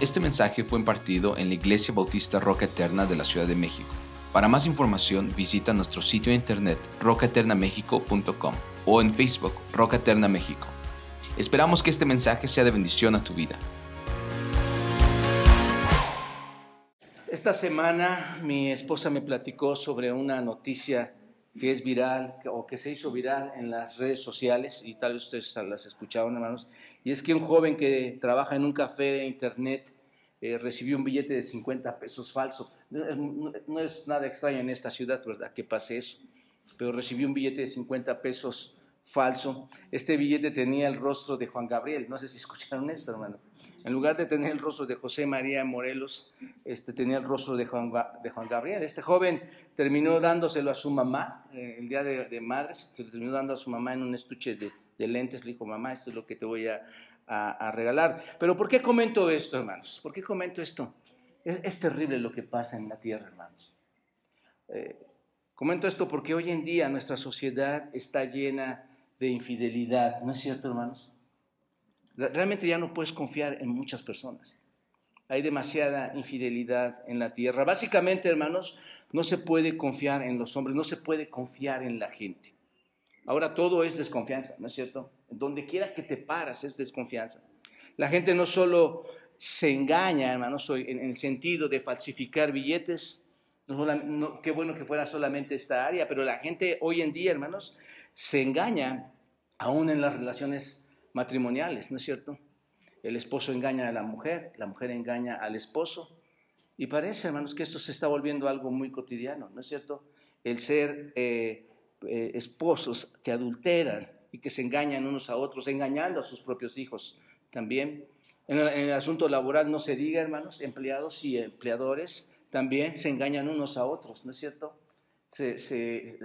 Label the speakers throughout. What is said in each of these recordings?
Speaker 1: Este mensaje fue impartido en la Iglesia Bautista Roca Eterna de la Ciudad de México. Para más información visita nuestro sitio de internet rocaeternamexico.com o en Facebook Roca Eterna México. Esperamos que este mensaje sea de bendición a tu vida.
Speaker 2: Esta semana mi esposa me platicó sobre una noticia que es viral o que se hizo viral en las redes sociales y tal vez ustedes las escucharon, hermanos, y es que un joven que trabaja en un café de internet eh, recibió un billete de 50 pesos falso. No es, nada extraño en esta ciudad, ¿verdad?, que pase eso, pero recibió un billete de 50 pesos falso. Este billete tenía el rostro de Juan Gabriel, no sé si escucharon esto, hermano. En lugar de tener el rostro de José María Morelos, este, tenía el rostro de Juan, de Juan Gabriel. Este joven terminó dándoselo a su mamá, eh, el día de, madres, se lo terminó dando a su mamá en un estuche de, lentes. Le dijo, mamá, esto es lo que te voy a, regalar. Pero ¿por qué comento esto, hermanos? ¿Por qué comento esto? Es, terrible lo que pasa en la tierra, hermanos. Eh, comento esto porque hoy en día nuestra sociedad está llena de infidelidad, ¿no es cierto, hermanos? Realmente ya no puedes confiar en muchas personas. Hay demasiada infidelidad en la tierra. Básicamente, hermanos, no se puede confiar en los hombres, no se puede confiar en la gente. Ahora todo es desconfianza, ¿no es cierto? Donde quiera que te paras es desconfianza. La gente no solo se engaña, hermanos, en el sentido de falsificar billetes, no, qué bueno que fuera solamente esta área, pero la gente hoy en día, hermanos, se engaña aún en las relaciones matrimoniales, ¿no es cierto? El esposo engaña a la mujer, la mujer engaña al esposo. Y parece, hermanos, que esto se está volviendo algo muy cotidiano, ¿no es cierto? El ser eh, eh, esposos que adulteran y que se engañan unos a otros, engañando a sus propios hijos también. En el, en el asunto laboral no se diga, hermanos, empleados y empleadores también se engañan unos a otros, ¿no es cierto?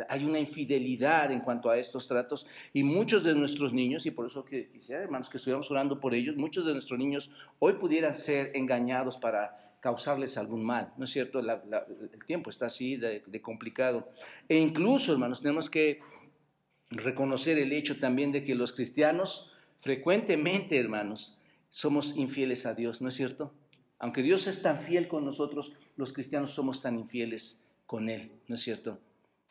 Speaker 2: hay una infidelidad en cuanto a estos tratos y muchos de nuestros niños, y por eso que quisiera, hermanos, que estuviéramos orando por ellos, muchos de nuestros niños hoy pudieran ser engañados para causarles algún mal, ¿no es cierto? el tiempo está así de, de complicado. E incluso, hermanos, tenemos que reconocer el hecho también de que los cristianos frecuentemente, hermanos, somos infieles a Dios, ¿no es cierto? Aunque Dios es tan fiel con nosotros, los cristianos somos tan infieles con Él, ¿no es cierto?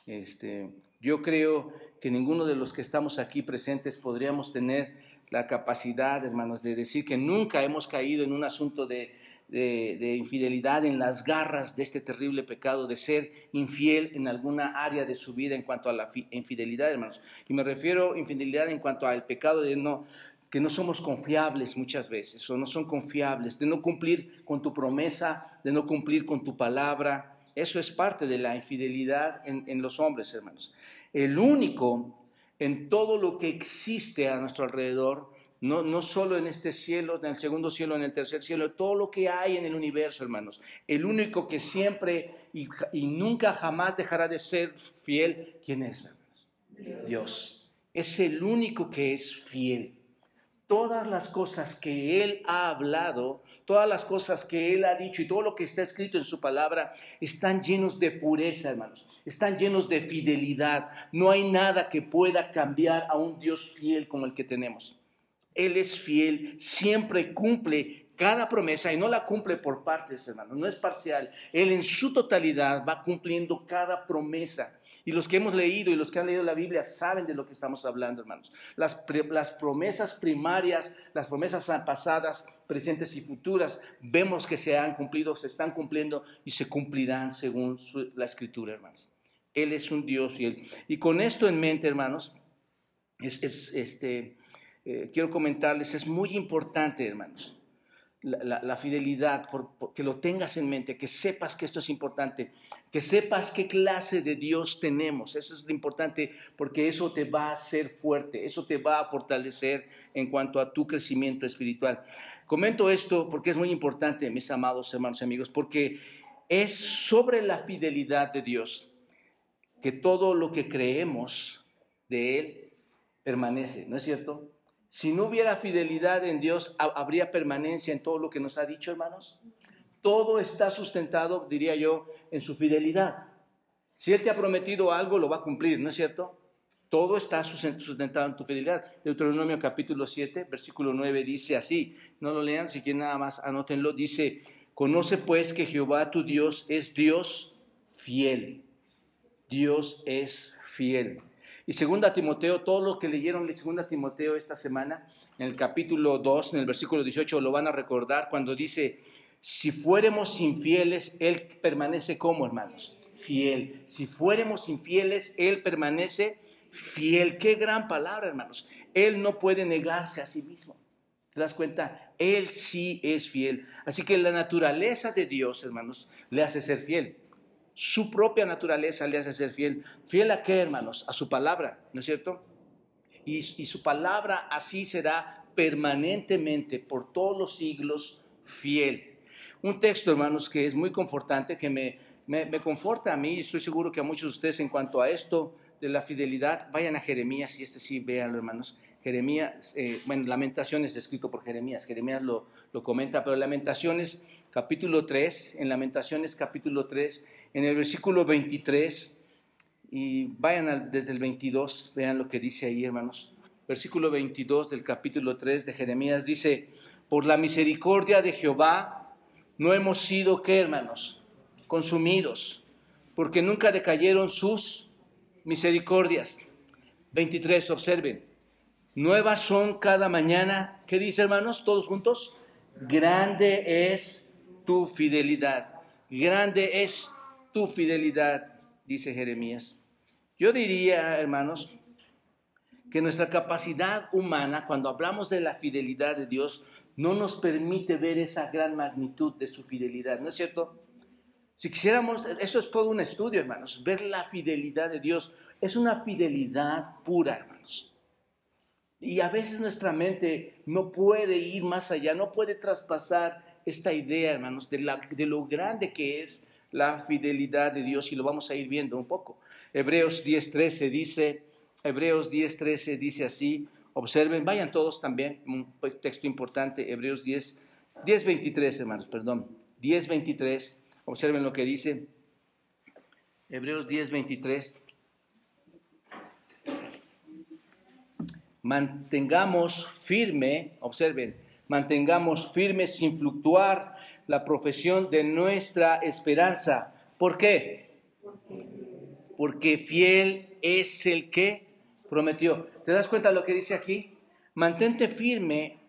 Speaker 2: Este, yo creo que ninguno de los que estamos aquí presentes podríamos tener la capacidad, hermanos, de decir que nunca hemos caído en un asunto de, de, infidelidad, en las garras de este terrible pecado, de ser infiel en alguna área de su vida en cuanto a la infidelidad, hermanos. Y me refiero a infidelidad en cuanto al pecado de no, que no somos confiables muchas veces, o no son confiables, de no cumplir con tu promesa, de no cumplir con tu palabra, eso es parte de la infidelidad en, los hombres, hermanos. El único en todo lo que existe a nuestro alrededor, no, no solo en este cielo, en el segundo cielo, en el tercer cielo, todo lo que hay en el universo, hermanos. El único que siempre y, y nunca jamás dejará de ser fiel, ¿quién es, hermanos? Dios. Es el único que es fiel todas las cosas que Él ha hablado, todas las cosas que Él ha dicho y todo lo que está escrito en su palabra están llenos de pureza, hermanos, están llenos de fidelidad. No hay nada que pueda cambiar a un Dios fiel como el que tenemos. Él es fiel, siempre cumple cada promesa y no la cumple por partes, hermanos, no es parcial. Él en su totalidad va cumpliendo cada promesa. Y los que hemos leído y los que han leído la Biblia saben de lo que estamos hablando, hermanos. Las, las promesas primarias, las promesas pasadas, presentes y futuras, vemos que se han cumplido, se están cumpliendo y se cumplirán según la escritura, hermanos. Él es un Dios fiel. Y con esto en mente, hermanos, es, este, eh, quiero comentarles, es muy importante, hermanos, la, fidelidad, que lo tengas en mente, que sepas que esto es importante, que sepas qué clase de Dios tenemos. Eso es lo importante porque eso te va a hacer fuerte, eso te va a fortalecer en cuanto a tu crecimiento espiritual. Comento esto porque es muy importante, mis amados hermanos y amigos, porque es sobre la fidelidad de Dios que todo lo que creemos de Él permanece, ¿no es cierto? Si no hubiera fidelidad en Dios, ¿habría permanencia en todo lo que nos ha dicho, hermanos? Todo está sustentado, diría yo, en su fidelidad. Si Él te ha prometido algo, lo va a cumplir, ¿no es cierto? Todo está sustentado en tu fidelidad. Deuteronomio capítulo 7, versículo 9 dice así, no lo lean, si quieren nada más anótenlo, dice, conoce pues que Jehová tu Dios es Dios fiel. Dios es fiel. Y segunda Timoteo, todos los que leyeron segunda Timoteo esta semana, en el capítulo 2, en el versículo 18, lo van a recordar cuando dice, si fuéramos infieles, Él permanece como, hermanos, fiel. Si fuéramos infieles, Él permanece fiel. Qué gran palabra, hermanos. Él no puede negarse a sí mismo. ¿Te das cuenta? Él sí es fiel. Así que la naturaleza de Dios, hermanos, le hace ser fiel. Su propia naturaleza le hace ser fiel. ¿Fiel a qué, hermanos? A su palabra, ¿no es cierto? Y, su palabra así será permanentemente, por todos los siglos, fiel. Un texto, hermanos, que es muy confortante, que me, me, me conforta a mí, y estoy seguro que a muchos de ustedes en cuanto a esto de la fidelidad, vayan a Jeremías, y este sí, véanlo, hermanos. Jeremías, eh, bueno, Lamentaciones escrito por Jeremías, Jeremías lo, lo comenta, pero Lamentaciones capítulo 3, en Lamentaciones capítulo 3, en el versículo 23, y vayan desde el 22, vean lo que dice ahí, hermanos. Versículo 22 del capítulo 3 de Jeremías dice, por la misericordia de Jehová no hemos sido, ¿qué, hermanos? Consumidos, porque nunca decayeron sus misericordias. 23, observen. Nuevas son cada mañana. ¿Qué dice, hermanos? Todos juntos. Grande es tu fidelidad. Grande es tu fidelidad, dice Jeremías. Yo diría, hermanos, que nuestra capacidad humana, cuando hablamos de la fidelidad de Dios, no nos permite ver esa gran magnitud de su fidelidad, ¿no es cierto? Si quisiéramos, eso es todo un estudio, hermanos, ver la fidelidad de Dios. Es una fidelidad pura, hermanos. Y a veces nuestra mente no puede ir más allá, no puede traspasar esta idea, hermanos, de, la, de lo grande que es la fidelidad de Dios y lo vamos a ir viendo un poco. Hebreos 10.13 dice, Hebreos 10.13 dice así, observen, vayan todos también, un texto importante, Hebreos 10, 10.23 hermanos, perdón, 10.23, observen lo que dice, Hebreos 10.23, mantengamos firme, observen, mantengamos firme sin fluctuar la profesión de nuestra esperanza. ¿Por qué? Porque fiel es el que prometió. ¿Te das cuenta de lo que dice aquí? Mantente firme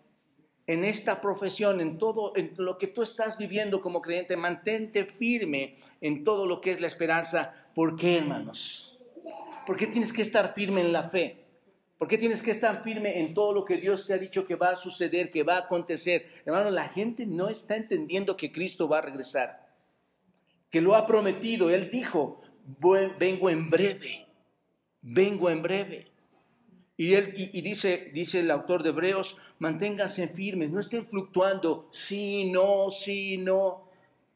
Speaker 2: en esta profesión, en todo en lo que tú estás viviendo como creyente, mantente firme en todo lo que es la esperanza. ¿Por qué, hermanos? ¿Por qué tienes que estar firme en la fe? ¿Por qué tienes que estar firme en todo lo que Dios te ha dicho que va a suceder, que va a acontecer? Hermano, la gente no está entendiendo que Cristo va a regresar, que lo ha prometido. Él dijo, vengo en breve, vengo en breve. Y, él, y, dice, dice el autor de Hebreos, manténganse firmes, no estén fluctuando, sí, no, sí, no.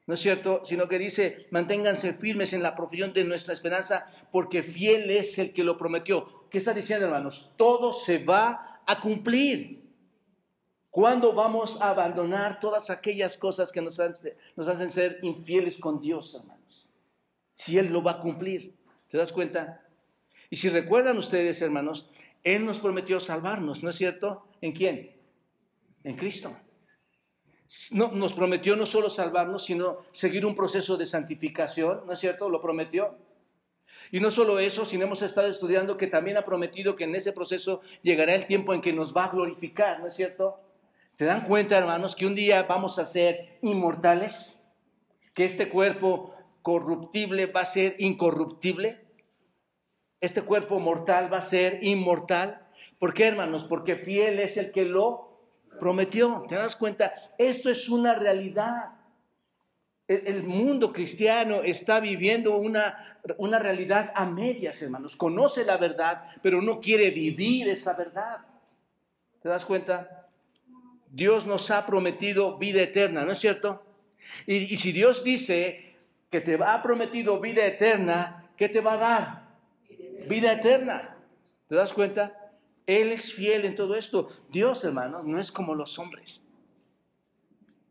Speaker 2: ¿no es cierto? Sino que dice, manténganse firmes en la profesión de nuestra esperanza, porque fiel es el que lo prometió. ¿Qué está diciendo, hermanos? Todo se va a cumplir. ¿Cuándo vamos a abandonar todas aquellas cosas que nos, nos hacen ser infieles con Dios, hermanos? Si Él lo va a cumplir. ¿Te das cuenta? Y si recuerdan ustedes, hermanos, Él nos prometió salvarnos, ¿no es cierto? ¿En quién? En Cristo no, nos prometió no solo salvarnos, sino seguir un proceso de santificación, ¿no es cierto? Lo prometió. Y no solo eso, sino hemos estado estudiando que también ha prometido que en ese proceso llegará el tiempo en que nos va a glorificar, ¿no es cierto? ¿Se dan cuenta, hermanos, que un día vamos a ser inmortales? Que este cuerpo corruptible va a ser incorruptible. Este cuerpo mortal va a ser inmortal. ¿Por qué, hermanos? Porque fiel es el que lo prometió. ¿Te das cuenta? Esto es una realidad. El, mundo cristiano está viviendo una, una realidad a medias, hermanos. Conoce la verdad, pero no quiere vivir esa verdad. ¿Te das cuenta? Dios nos ha prometido vida eterna, ¿no es cierto? Y, y si Dios dice que te ha prometido vida eterna, ¿qué te va a dar? Vida eterna. ¿Te das cuenta? Él es fiel en todo esto. Dios, hermanos, no es como los hombres.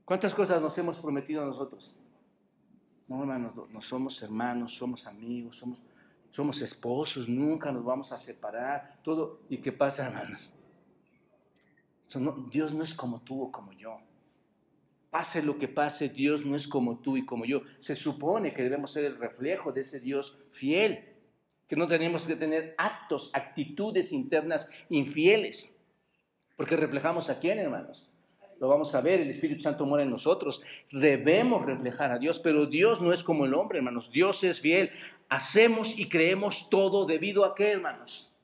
Speaker 2: ¿Cuántas cosas nos hemos prometido nosotros? No, hermanos, no somos hermanos, somos amigos, somos... somos esposos, nunca nos vamos a separar, todo. ¿Y qué pasa, hermanos? Dios no es como tú o como yo. Pase lo que pase, Dios no es como tú y como yo. Se supone que debemos ser el reflejo de ese Dios fiel, que no tenemos que tener actos, actitudes internas infieles, porque reflejamos a quién, hermanos. Lo vamos a ver, el Espíritu Santo muere en nosotros. Debemos reflejar a Dios, pero Dios no es como el hombre, hermanos. Dios es fiel. Hacemos y creemos todo debido a qué, hermanos?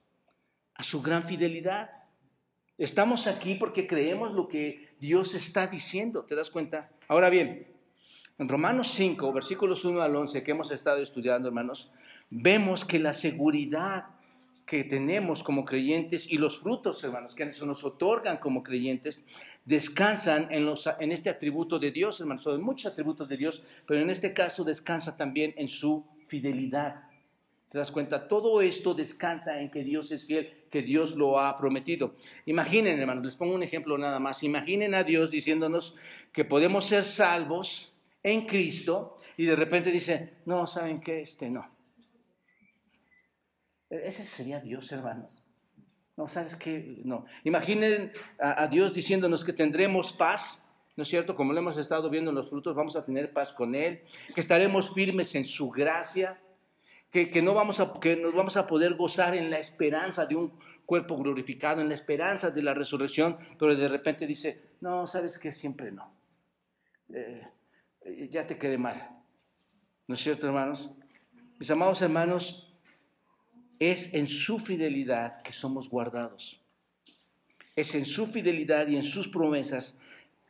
Speaker 2: A su gran fidelidad. Estamos aquí porque creemos lo que Dios está diciendo, ¿te das cuenta? Ahora bien, en Romanos 5, versículos 1 al 11 que hemos estado estudiando, hermanos, vemos que la seguridad que tenemos como creyentes y los frutos, hermanos, que se nos otorgan como creyentes, descansan en, los, en este atributo de Dios, hermanos. Son muchos atributos de Dios, pero en este caso descansa también en su fidelidad. ¿Te das cuenta? Todo esto descansa en que Dios es fiel, que Dios lo ha prometido. Imaginen, hermanos, les pongo un ejemplo nada más. Imaginen a Dios diciéndonos que podemos ser salvos en Cristo y de repente dice, no, ¿saben qué? Este no. E-, ese sería Dios, hermanos. No, ¿sabes qué? No. Imaginen a, Dios diciéndonos que tendremos paz, ¿no es cierto? Como lo hemos estado viendo en los frutos, vamos a tener paz con Él, que estaremos firmes en su gracia que, no vamos a, que nos vamos a poder gozar en la esperanza de un cuerpo glorificado, en la esperanza de la resurrección, pero de repente dice, no, sabes que siempre no. Eh, ya te quedé mal. ¿No es cierto, hermanos? Mis amados hermanos, es en su fidelidad que somos guardados. Es en su fidelidad y en sus promesas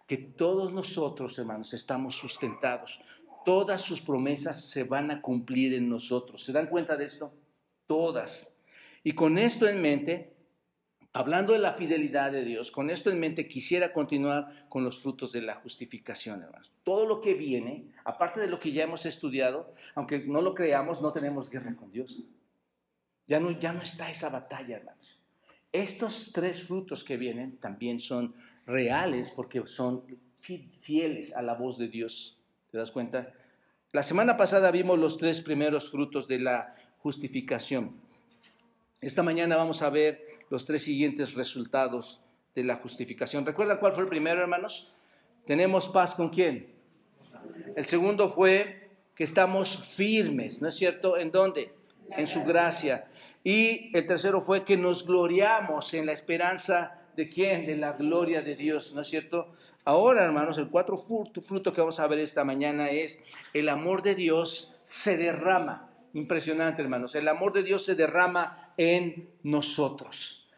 Speaker 2: que todos nosotros, hermanos, estamos sustentados todas sus promesas se van a cumplir en nosotros. ¿Se dan cuenta de esto? Todas. Y con esto en mente, hablando de la fidelidad de Dios, con esto en mente quisiera continuar con los frutos de la justificación, hermanos. Todo lo que viene, aparte de lo que ya hemos estudiado, aunque no lo creamos, no tenemos guerra con Dios. Ya no, ya no está esa batalla, hermanos. Estos tres frutos que vienen también son reales porque son fieles a la voz de Dios. ¿Te das cuenta? La semana pasada vimos los tres primeros frutos de la justificación. Esta mañana vamos a ver los tres siguientes resultados de la justificación. ¿Recuerdan cuál fue el primero, hermanos? Tenemos paz con quién. El segundo fue que estamos firmes, ¿no es cierto? ¿En dónde? En su gracia. Y el tercero fue que nos gloriamos en la esperanza de quién? De la gloria de Dios, ¿no es cierto? Ahora, hermanos, el cuatro fruto, que vamos a ver esta mañana es el amor de Dios se derrama. Impresionante, hermanos. El amor de Dios se derrama en nosotros.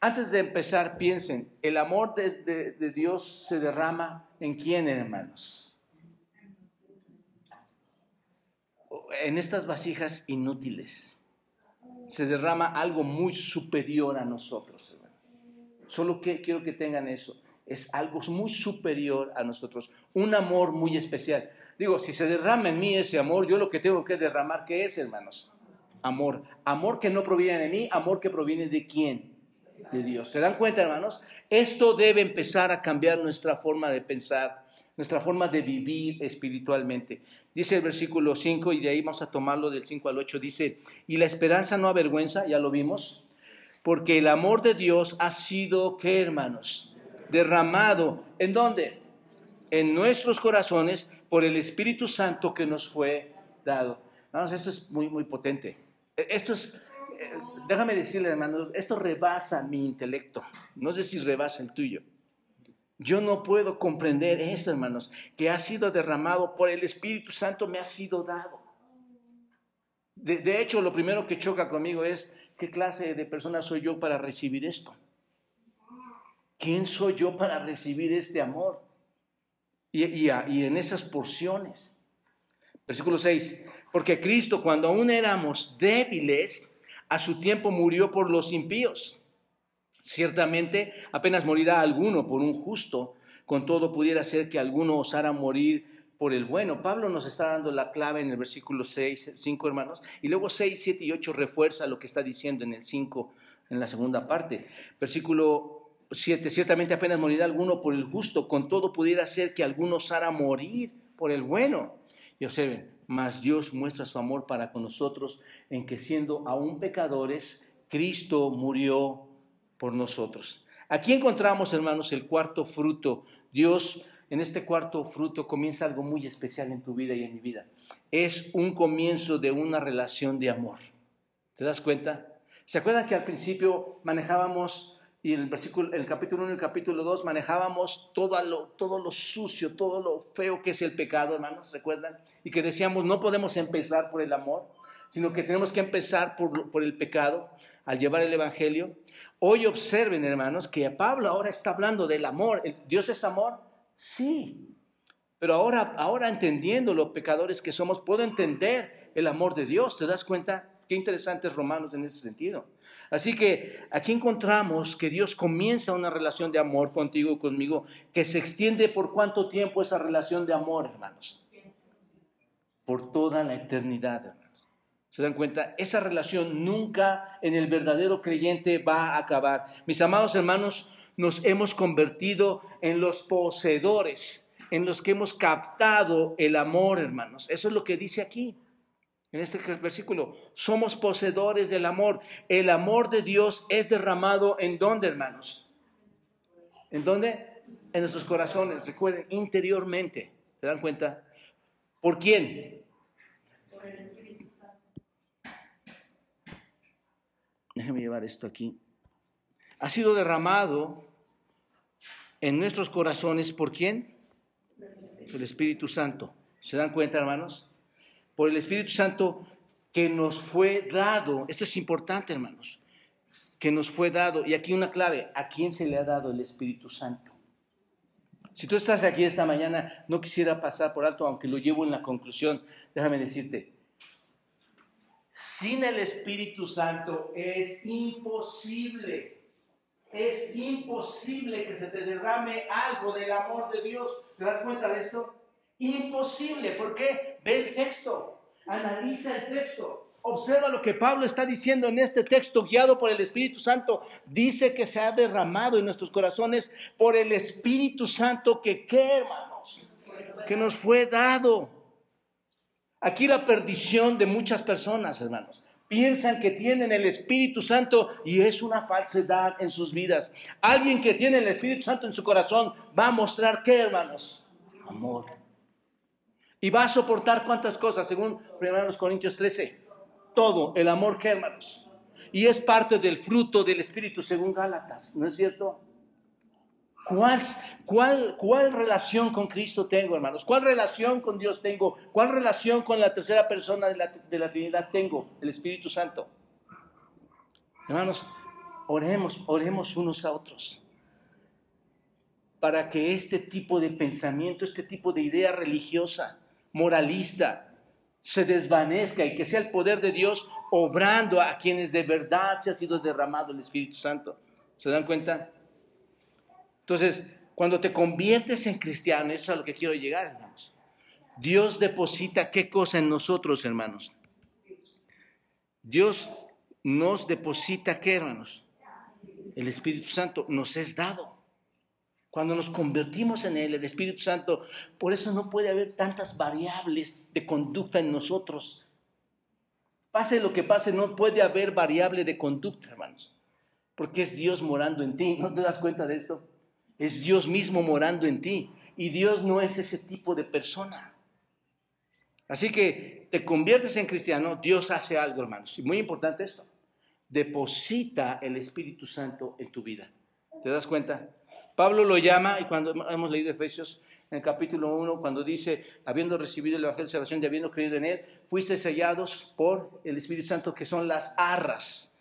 Speaker 2: Antes de empezar, piensen, el amor de, de Dios se derrama en quién, hermanos. En estas vasijas inútiles. Se derrama algo muy superior a nosotros, hermanos. Solo que quiero que tengan eso es algo muy superior a nosotros, un amor muy especial. Digo, si se derrama en mí ese amor, yo lo que tengo que derramar, ¿qué es, hermanos? Amor. Amor que no proviene de mí, amor que proviene de quién? De Dios. ¿Se dan cuenta, hermanos? Esto debe empezar a cambiar nuestra forma de pensar, nuestra forma de vivir espiritualmente. Dice el versículo 5, y de ahí vamos a tomarlo del 5 al 8, dice, y la esperanza no avergüenza, ya lo vimos, porque el amor de Dios ha sido, ¿qué, hermanos? derramado. ¿En dónde? En nuestros corazones por el Espíritu Santo que nos fue dado. Vamos, esto es muy, muy potente. E, esto es, eh, déjame decirle, hermanos, esto rebasa mi intelecto. No sé si rebasa el tuyo. Yo no puedo comprender esto, hermanos, que ha sido derramado por el Espíritu Santo, me ha sido dado. De, hecho, lo primero que choca conmigo es, ¿qué clase de persona soy yo para recibir esto? ¿quién soy yo para recibir este amor? Y, en esas porciones. Versículo 6, porque Cristo cuando aún éramos débiles, a su tiempo murió por los impíos. Ciertamente apenas morirá alguno por un justo, con todo pudiera ser que alguno osara morir por el bueno. Pablo nos está dando la clave en el versículo 6, 5 hermanos, y luego 6, 7 y 8 refuerza lo que está diciendo en el 5, en la segunda parte. Versículo ciertamente apenas morirá alguno por el justo, con todo pudiera ser que alguno osara morir por el bueno. Y observen, mas Dios muestra su amor para con nosotros en que siendo aún pecadores, Cristo murió por nosotros. Aquí encontramos, hermanos, el cuarto fruto. Dios en este cuarto fruto comienza algo muy especial en tu vida y en mi vida. Es un comienzo de una relación de amor. ¿Te das cuenta? ¿Se acuerdan que al principio manejábamos, y en el, versículo, el capítulo 1 y el capítulo 2, manejábamos todo lo, todo lo sucio, todo lo feo que es el pecado, hermanos? ¿Recuerdan? Y que decíamos, no podemos empezar por el amor, sino que tenemos que empezar por, por el pecado al llevar el Evangelio. Hoy observen, hermanos, que Pablo ahora está hablando del amor. ¿Dios es amor? Sí. Pero ahora, ahora entendiendo los pecadores que somos, puedo entender el amor de Dios. ¿Te das cuenta? Qué interesantes Romanos en ese sentido. Así que aquí encontramos que Dios comienza una relación de amor contigo conmigo, que se extiende por cuánto tiempo esa relación de amor, hermanos. Por toda la eternidad. ¿Se dan cuenta? Esa relación nunca en el verdadero creyente va a acabar. Mis amados hermanos, nos hemos convertido en los poseedores, en los que hemos captado el amor, hermanos. Eso es lo que dice aquí, en este versículo. Somos poseedores del amor. El amor de Dios es derramado en dónde, hermanos? ¿En dónde? En nuestros corazones, recuerden, interiormente. ¿Se dan cuenta? ¿Por quién? Déjeme llevar esto aquí. Ha sido derramado en nuestros corazones por quién? El Espíritu Santo. ¿Se dan cuenta, hermanos? Por el Espíritu Santo que nos fue dado. Esto es importante, hermanos. Que nos fue dado. Y aquí una clave. ¿A quién se le ha dado el Espíritu Santo? Si tú estás aquí esta mañana, no quisiera pasar por alto, aunque lo llevo en la conclusión. Déjame decirte, sin el Espíritu Santo es imposible, es imposible que se te derrame algo del amor de Dios. ¿Te das cuenta de esto? Imposible. ¿Por qué? Ve el texto, analiza el texto. Observa lo que Pablo está diciendo en este texto, guiado por el Espíritu Santo. Dice que se ha derramado en nuestros corazones por el Espíritu Santo que, ¿qué, hermanos? Que nos fue dado. Aquí la perdición de muchas personas, hermanos. Piensan que tienen el Espíritu Santo y es una falsedad en sus vidas. Alguien que tiene el Espíritu Santo en su corazón va a mostrar qué, hermanos? Amor. Y va a soportar cuántas cosas, según 1 Corintios 13. Todo, el amor que, hermanos. Y es parte del fruto del Espíritu, según Gálatas, ¿no es cierto? ¿Cuál, cuál, ¿Cuál relación con Cristo tengo, hermanos? ¿Cuál relación con Dios tengo? ¿Cuál relación con la tercera persona de la, de la Trinidad tengo? El Espíritu Santo. Hermanos, oremos, oremos unos a otros para que este tipo de pensamiento, este tipo de idea religiosa, moralista, se desvanezca y que sea el poder de Dios obrando a quienes de verdad se ha sido derramado el Espíritu Santo. ¿Se dan cuenta? Entonces, cuando te conviertes en cristiano, eso es a lo que quiero llegar, hermanos. Dios deposita qué cosa en nosotros, hermanos. Dios nos deposita qué, hermanos. El Espíritu Santo nos es dado. Cuando nos convertimos en Él, el Espíritu Santo, por eso no puede haber tantas variables de conducta en nosotros. Pase lo que pase, no puede haber variable de conducta, hermanos. Porque es Dios morando en ti. ¿No te das cuenta de esto? Es Dios mismo morando en ti. Y Dios no es ese tipo de persona. Así que te conviertes en cristiano, Dios hace algo, hermanos. Y muy importante esto. Deposita el Espíritu Santo en tu vida. ¿Te das cuenta? Pablo lo llama, y cuando hemos leído Efesios en el capítulo 1, cuando dice, habiendo recibido el Evangelio de Salvación y habiendo creído en él, fuiste sellados por el Espíritu Santo, que son las arras.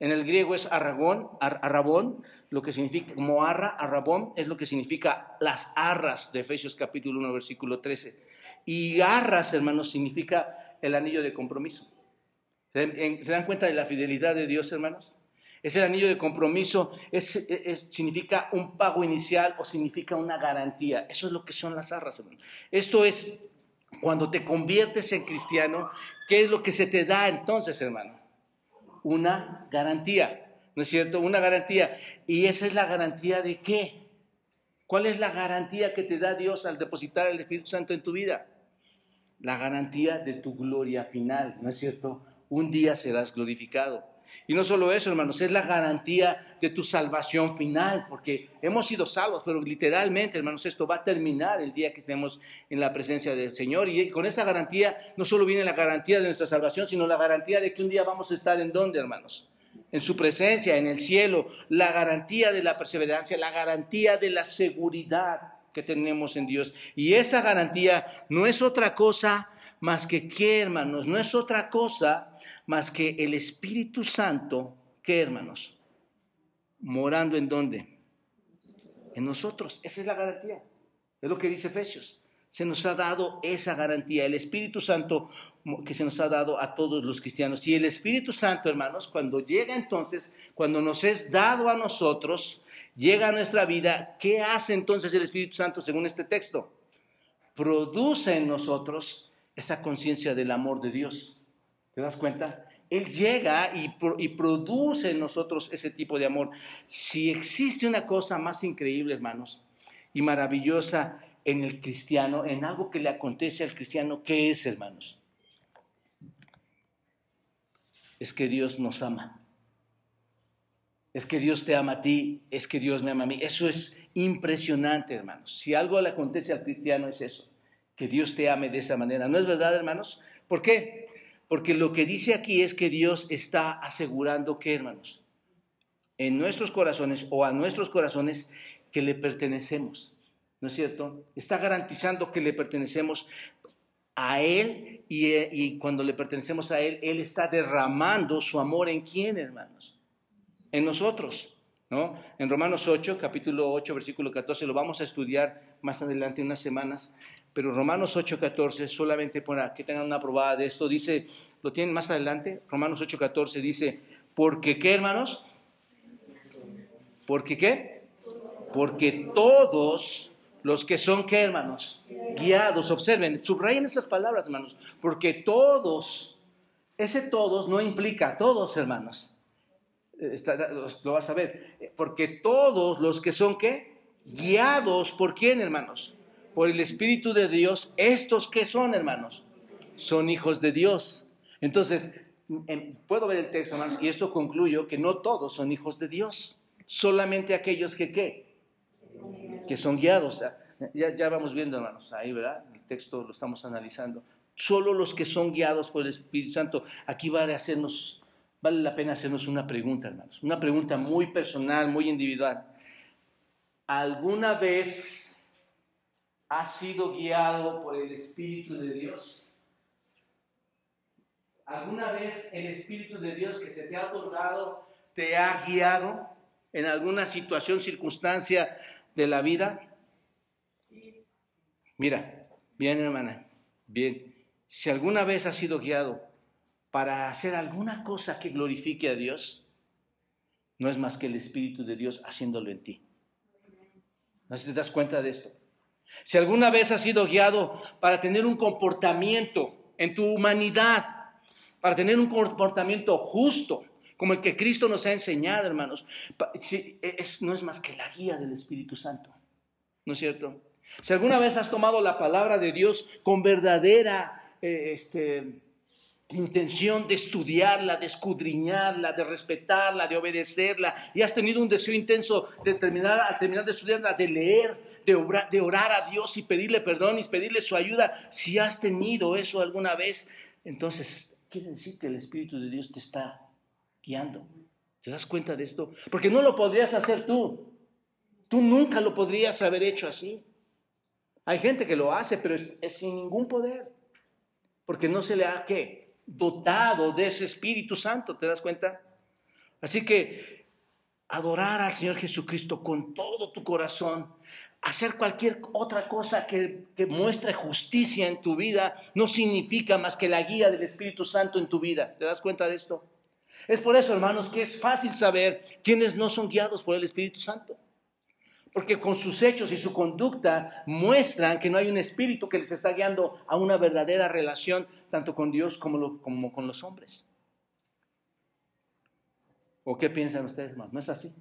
Speaker 2: En el griego es arragón, arrabón, lo que significa, moarra, arrabón, es lo que significa las arras de Efesios capítulo 1, versículo 13. Y arras, hermanos, significa el anillo de compromiso. ¿Se dan cuenta de la fidelidad de Dios, hermanos? Ese anillo de compromiso significa un pago inicial o significa una garantía. Eso es lo que son las arras, hermanos. Esto es cuando te conviertes en cristiano, ¿qué es lo que se te da entonces, hermano? Una garantía. ¿no es cierto? Una garantía. ¿Y esa es la garantía de qué? ¿Cuál es la garantía que te da Dios al depositar el Espíritu Santo en tu vida? la garantía de tu gloria final, ¿no es cierto? Un día serás glorificado. Y no solo eso, hermanos, es la garantía de tu salvación final, porque hemos sido salvos, pero literalmente, hermanos, esto va a terminar el día que estemos en la presencia del Señor. Y con esa garantía no solo viene la garantía de nuestra salvación, sino la garantía de que un día vamos a estar en dónde, hermanos? En su presencia, en el cielo, la garantía de la perseverancia, la garantía de la seguridad que tenemos en Dios. Y esa garantía no es otra cosa más que qué, hermanos, no es otra cosa más que el Espíritu Santo, ¿qué, hermanos? Morando en dónde? En nosotros. Esa es la garantía. Es lo que dice Efesios. Se nos ha dado esa garantía, el Espíritu Santo que se nos ha dado a todos los cristianos. Y el Espíritu Santo, hermanos, cuando llega entonces, cuando nos es dado a nosotros, llega a nuestra vida, ¿qué hace entonces el Espíritu Santo según este texto? Produce en nosotros esa conciencia del amor de Dios. ¿Te das cuenta? Él llega y, y, produce en nosotros ese tipo de amor. Si existe una cosa más increíble, hermanos, y maravillosa en el cristiano, en algo que le acontece al cristiano, ¿qué es, hermanos? Es que Dios nos ama. Es que Dios te ama a ti, es que Dios me ama a mí. Eso es impresionante, hermanos. Si algo le acontece al cristiano es eso, que Dios te ame de esa manera. ¿No es verdad, hermanos? ¿Por qué? Porque lo que dice aquí es que Dios está asegurando que, hermanos, en nuestros corazones o a nuestros corazones que le pertenecemos. ¿No es cierto? Está garantizando que le pertenecemos a Él y, cuando le pertenecemos a Él, Él está derramando su amor en quién, hermanos? En nosotros. ¿no? En Romanos 8, capítulo 8, versículo 14, lo vamos a estudiar más adelante, unas semanas, pero Romanos 8:14, solamente para que tengan una probada de esto, dice, lo tienen más adelante, Romanos 8:14 dice, porque qué hermanos? Porque qué? Porque todos los que son qué hermanos? Guiados, observen, subrayen estas palabras hermanos, porque todos, ese todos no implica todos hermanos, lo vas a ver, porque todos los que son qué? Guiados por quién hermanos? Por el Espíritu de Dios, estos que son, hermanos, son hijos de Dios. Entonces, puedo ver el texto, hermanos, y esto concluyo que no todos son hijos de Dios, solamente aquellos que, ¿qué? Que son guiados. Ya, ya vamos viendo, hermanos, ahí, ¿verdad? El texto lo estamos analizando. Solo los que son guiados por el Espíritu Santo. Aquí vale hacernos, vale la pena hacernos una pregunta, hermanos. Una pregunta muy personal, muy individual. ¿Alguna vez ¿Has sido guiado por el Espíritu de Dios? ¿Alguna vez el Espíritu de Dios que se te ha otorgado te ha guiado en alguna situación, circunstancia de la vida? Mira, bien hermana, bien. Si alguna vez has sido guiado para hacer alguna cosa que glorifique a Dios, no es más que el Espíritu de Dios haciéndolo en ti. ¿No te das cuenta de esto? Si alguna vez has sido guiado para tener un comportamiento en tu humanidad, para tener un comportamiento justo, como el que Cristo nos ha enseñado, hermanos, no es más que la guía del Espíritu Santo. ¿No es cierto? Si alguna vez has tomado la palabra de Dios con verdadera eh, este, intención de estudiarla, de escudriñarla, de respetarla, de obedecerla, y has tenido un deseo intenso de terminar, al terminar de estudiarla, de leer, de, orar a Dios y pedirle perdón y pedirle su ayuda, si has tenido eso alguna vez, entonces quiere decir que el Espíritu de Dios te está guiando. ¿Te das cuenta de esto? Porque no lo podrías hacer tú. Tú nunca lo podrías haber hecho así. Hay gente que lo hace, pero es, es sin ningún poder. Porque no se le ha, ¿qué? Dotado de ese Espíritu Santo, ¿te das cuenta? Así que adorar al Señor Jesucristo con todo tu corazón, hacer cualquier otra cosa que, que, muestre justicia en tu vida, no significa más que la guía del Espíritu Santo en tu vida. ¿Te das cuenta de esto? Es por eso, hermanos, que es fácil saber quiénes no son guiados por el Espíritu Santo porque con sus hechos y su conducta muestran que no hay un espíritu que les está guiando a una verdadera relación tanto con Dios como, con los hombres. ¿O qué piensan ustedes, hermanos? ¿No es así?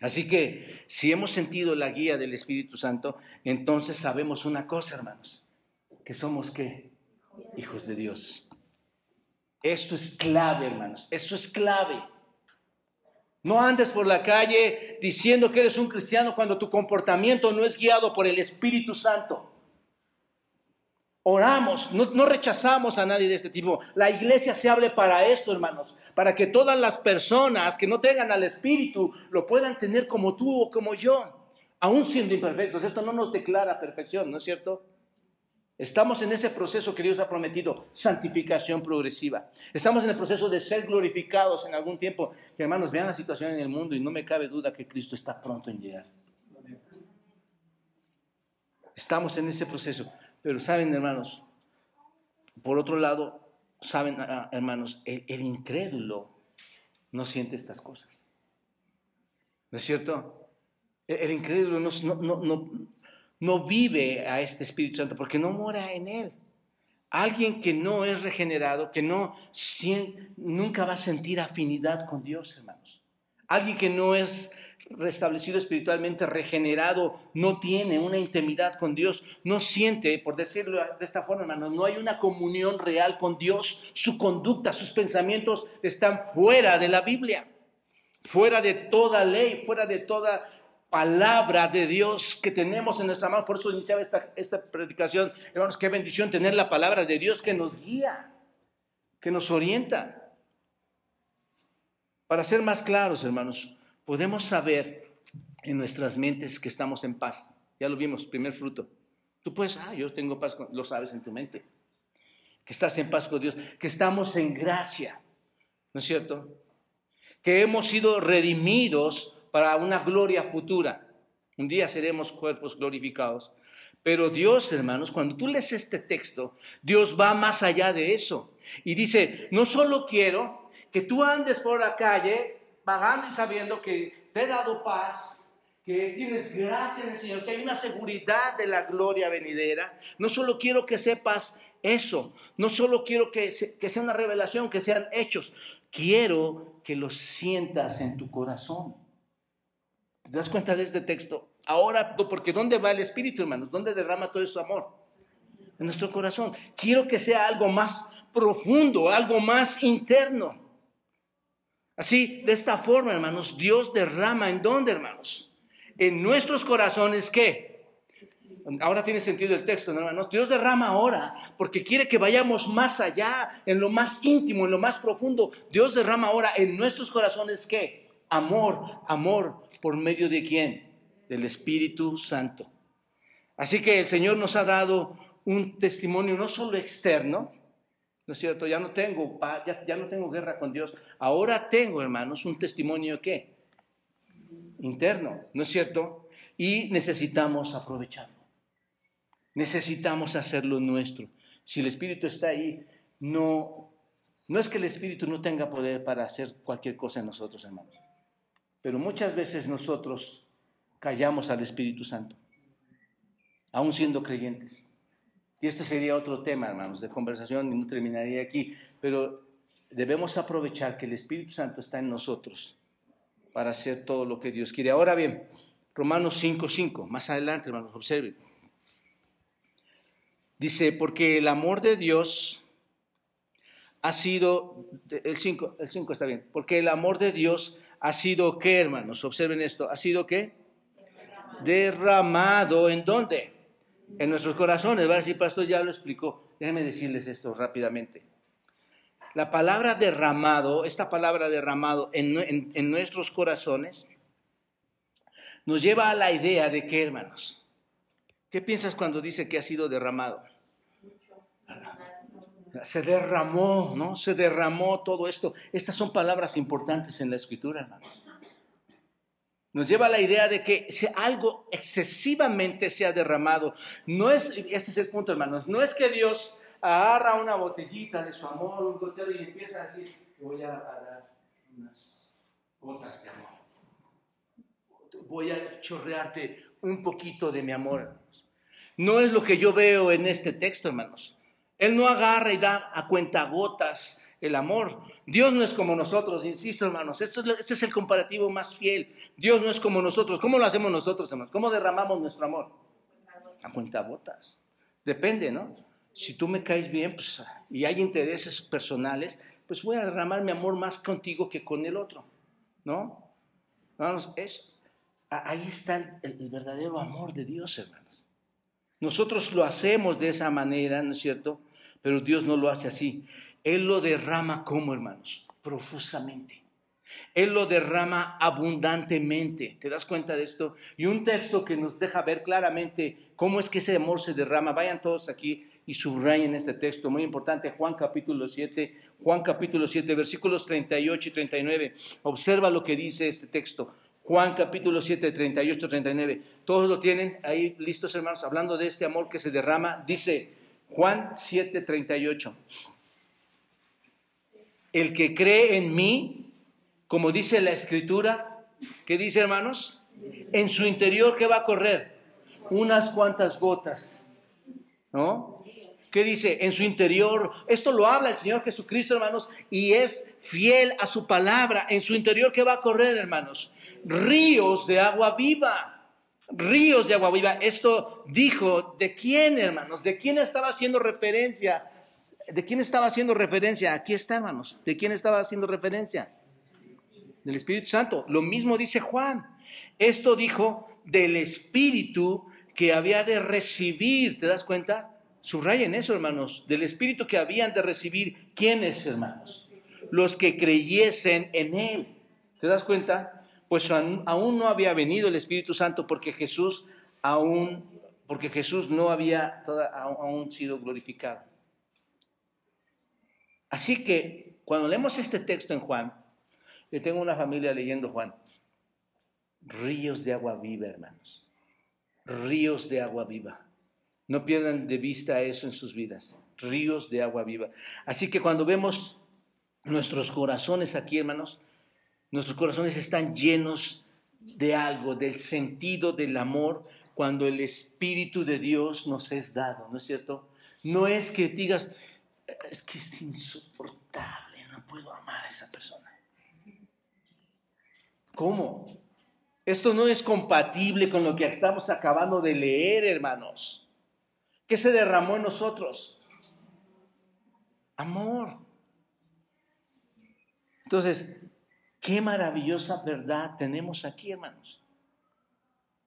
Speaker 2: Así que si hemos sentido la guía del Espíritu Santo, entonces sabemos una cosa, hermanos, que somos qué? Hijos de Dios. Esto es clave, hermanos. Esto es clave. No andes por la calle diciendo que eres un cristiano cuando tu comportamiento no es guiado por el Espíritu Santo. Oramos, no, rechazamos a nadie de este tipo. La iglesia se hable para esto, hermanos, para que todas las personas que no tengan al Espíritu lo puedan tener como tú o como yo, aún siendo imperfectos. Esto no nos declara perfección, ¿no es cierto? Estamos en ese proceso que Dios ha prometido, santificación progresiva. Estamos en el proceso de ser glorificados en algún tiempo. Hermanos, vean la situación en el mundo y no me cabe duda que Cristo está pronto en llegar. Estamos en ese proceso. Pero saben, hermanos, por otro lado, saben, ah, hermanos, el, incrédulo no siente estas cosas. ¿No es cierto? El, incrédulo no, no, no, no vive a este Espíritu Santo porque no mora en él. Alguien que no es regenerado, que no nunca va a sentir afinidad con Dios, hermanos. Alguien que no es restablecido espiritualmente, regenerado, no tiene una intimidad con Dios, no siente, por decirlo de esta forma, hermanos, no hay una comunión real con Dios. Su conducta, sus pensamientos están fuera de la Biblia, fuera de toda ley, fuera de toda palabra de Dios que tenemos en nuestra mano. Por eso iniciaba esta, esta predicación. Hermanos, qué bendición tener la palabra de Dios que nos guía, que nos orienta. Para ser más claros, hermanos, podemos saber en nuestras mentes que estamos en paz. Ya lo vimos, primer fruto. Tú puedes, ah, yo tengo paz, lo sabes en tu mente. Que estás en paz con Dios, que estamos en gracia, ¿no es cierto? Que hemos sido redimidos para una gloria futura. Un día seremos cuerpos glorificados. Pero Dios, hermanos, cuando tú lees este texto, Dios va más allá de eso. Y dice, no solo quiero que tú andes por la calle pagando y sabiendo que te he dado paz, que tienes gracia en el Señor, que hay una seguridad de la gloria venidera. No solo quiero que sepas eso, no solo quiero que, que sea una revelación, que sean hechos, quiero que lo sientas en tu corazón. ¿Te das cuenta de este texto? Ahora, porque ¿dónde va el Espíritu, hermanos? ¿Dónde derrama todo su amor? En nuestro corazón. Quiero que sea algo más profundo, algo más interno. Así, de esta forma, hermanos, Dios derrama en dónde, hermanos? En nuestros corazones, ¿qué? Ahora tiene sentido el texto, hermanos? Dios derrama ahora porque quiere que vayamos más allá, en lo más íntimo, en lo más profundo. Dios derrama ahora en nuestros corazones, ¿qué? Amor, amor, ¿Por medio de quién? Del Espíritu Santo. Así que el Señor nos ha dado un testimonio no solo externo, ¿no es cierto? Ya no tengo ya, ya no tengo guerra con Dios. Ahora tengo, hermanos, un testimonio qué? Interno, ¿no es cierto? Y necesitamos aprovecharlo. Necesitamos hacerlo nuestro. Si el Espíritu está ahí, no, no es que el Espíritu no tenga poder para hacer cualquier cosa en nosotros, hermanos. Pero muchas veces nosotros callamos al Espíritu Santo, aún siendo creyentes. Y este sería otro tema, hermanos, de conversación y no terminaría aquí. Pero debemos aprovechar que el Espíritu Santo está en nosotros para hacer todo lo que Dios quiere. Ahora bien, Romanos 5.5, más adelante, hermanos, observen. Dice, porque el amor de Dios ha sido, el 5, el 5 está bien, porque el amor de Dios ha sido qué, hermanos? Observen esto. ¿Ha sido qué? Derramado. ¿En dónde? En nuestros corazones. A decir, pastor, ya lo explicó. Déjenme decirles esto rápidamente. La palabra derramado, esta palabra derramado en, en nuestros corazones, nos lleva a la idea de que, hermanos, ¿qué piensas cuando dice que ha sido derramado? Se derramó, ¿no? Se derramó todo esto. Estas son palabras importantes en la escritura, hermanos. Nos lleva a la idea de que si algo excesivamente se ha derramado, no es, este es el punto, hermanos, no es que Dios agarra una botellita de su amor, un gotero y empieza a decir, voy a dar unas gotas de amor. Voy a chorrearte un poquito de mi amor. No es lo que yo veo en este texto, hermanos. Él no agarra y da a cuentagotas el amor. Dios no es como nosotros, insisto hermanos, esto es, este es el comparativo más fiel. Dios no es como nosotros. ¿Cómo lo hacemos nosotros, hermanos? ¿Cómo derramamos nuestro amor? A cuentagotas. Depende, ¿no? si tú me caes bien pues, y hay intereses personales, pues voy a derramar mi amor más contigo que con el otro, ¿no? Hermanos, ahí está el verdadero amor de Dios, hermanos. Nosotros lo hacemos de esa manera, ¿no es cierto? Pero Dios no lo hace así. Él lo derrama como, hermanos, profusamente. Él lo derrama abundantemente. ¿Te das cuenta de esto? Y un texto que nos deja ver claramente cómo es que ese amor se derrama. Vayan todos aquí y subrayen este texto muy importante, Juan capítulo 7, Juan capítulo 7, versículos 38 y 39. Observa lo que dice este texto. Juan capítulo 7, 38, 39. Todos lo tienen ahí listos, hermanos, hablando de este amor que se derrama. Dice Juan 7, 38. El que cree en mí, como dice la escritura, ¿qué dice, hermanos? En su interior, ¿qué va a correr? Unas cuantas gotas, ¿no? ¿Qué dice? En su interior, esto lo habla el Señor Jesucristo, hermanos, y es fiel a su palabra. En su interior, ¿qué va a correr, hermanos? Ríos de agua viva. Ríos de agua viva. Esto dijo, ¿de quién, hermanos? ¿De quién estaba haciendo referencia? ¿De quién estaba haciendo referencia? Aquí está, hermanos. ¿De quién estaba haciendo referencia? Del Espíritu Santo. Lo mismo dice Juan. Esto dijo del Espíritu que había de recibir. ¿Te das cuenta? Subrayen eso, hermanos, del Espíritu que habían de recibir. ¿Quiénes, hermanos? Los que creyesen en Él. ¿Te das cuenta? Pues aún no había venido el Espíritu Santo porque Jesús aún, porque Jesús no había aún sido glorificado. Así que cuando leemos este texto en Juan, yo tengo una familia leyendo Juan, ríos de agua viva, hermanos, ríos de agua viva. No pierdan de vista eso en sus vidas. Ríos de agua viva. Así que cuando vemos nuestros corazones aquí, hermanos, nuestros corazones están llenos de algo, del sentido del amor, cuando el Espíritu de Dios nos es dado, ¿no es cierto? No es que digas, es que es insoportable, no puedo amar a esa persona. ¿Cómo? Esto no es compatible con lo que estamos acabando de leer, hermanos. ¿Qué se derramó en nosotros? Amor. Entonces, qué maravillosa verdad tenemos aquí, hermanos.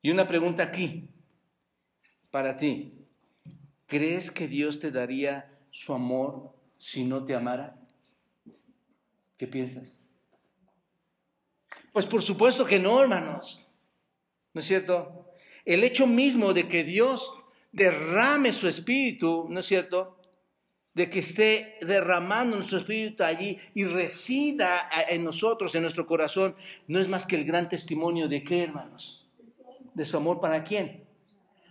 Speaker 2: Y una pregunta aquí, para ti. ¿Crees que Dios te daría su amor si no te amara? ¿Qué piensas? Pues por supuesto que no, hermanos. ¿No es cierto? El hecho mismo de que Dios derrame su espíritu, ¿no es cierto? De que esté derramando nuestro espíritu allí y resida en nosotros, en nuestro corazón, no es más que el gran testimonio de qué, hermanos? De su amor para quién.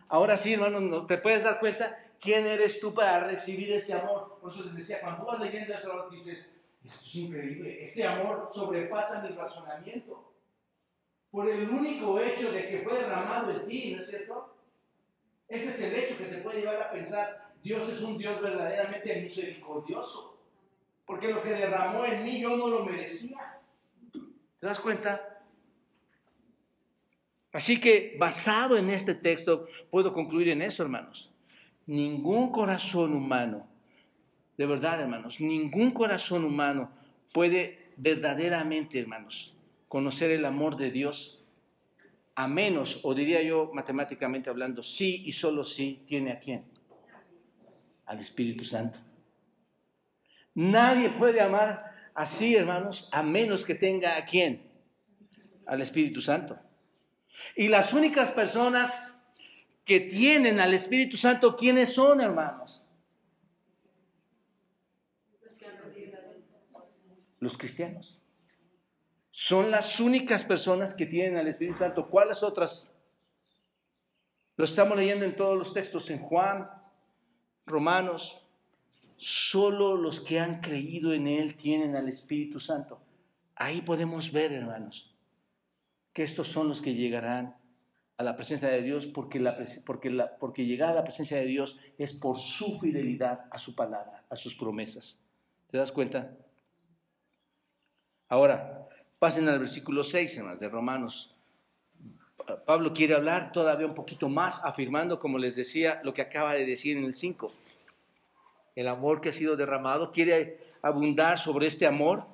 Speaker 2: Ahora sí, hermanos, ¿te puedes dar cuenta quién eres tú para recibir ese amor? Por eso les decía, cuando vas leyendo eso, dices, esto es increíble, este amor sobrepasa mi razonamiento. Por el único hecho de que fue derramado en ti, ¿no es cierto? Ese es el hecho que te puede llevar a pensar, Dios es un Dios verdaderamente misericordioso, porque lo que derramó en mí yo no lo merecía. ¿Te das cuenta? Así que basado en este texto puedo concluir en eso, hermanos. Ningún corazón humano, de verdad, hermanos, ningún corazón humano puede verdaderamente, hermanos, conocer el amor de Dios a menos, o diría yo matemáticamente hablando, sí y solo sí tiene a quién? Al Espíritu Santo. Nadie puede amar así, hermanos, a menos que tenga a quién? Al Espíritu Santo. Y las únicas personas que tienen al Espíritu Santo, ¿quiénes son, hermanos? Los cristianos. Son las únicas personas que tienen al Espíritu Santo. ¿Cuáles otras? Lo estamos leyendo en todos los textos, en Juan, Romanos. Solo los que han creído en Él tienen al Espíritu Santo. Ahí podemos ver, hermanos, que estos son los que llegarán a la presencia de Dios porque, la, porque, la, porque llegar a la presencia de Dios es por su fidelidad a su palabra, a sus promesas. ¿Te das cuenta? Ahora, Pasen al versículo 6, hermanos, de Romanos. Pablo quiere hablar todavía un poquito más, afirmando, como les decía, lo que acaba de decir en el 5. el amor que ha sido derramado, quiere abundar sobre este amor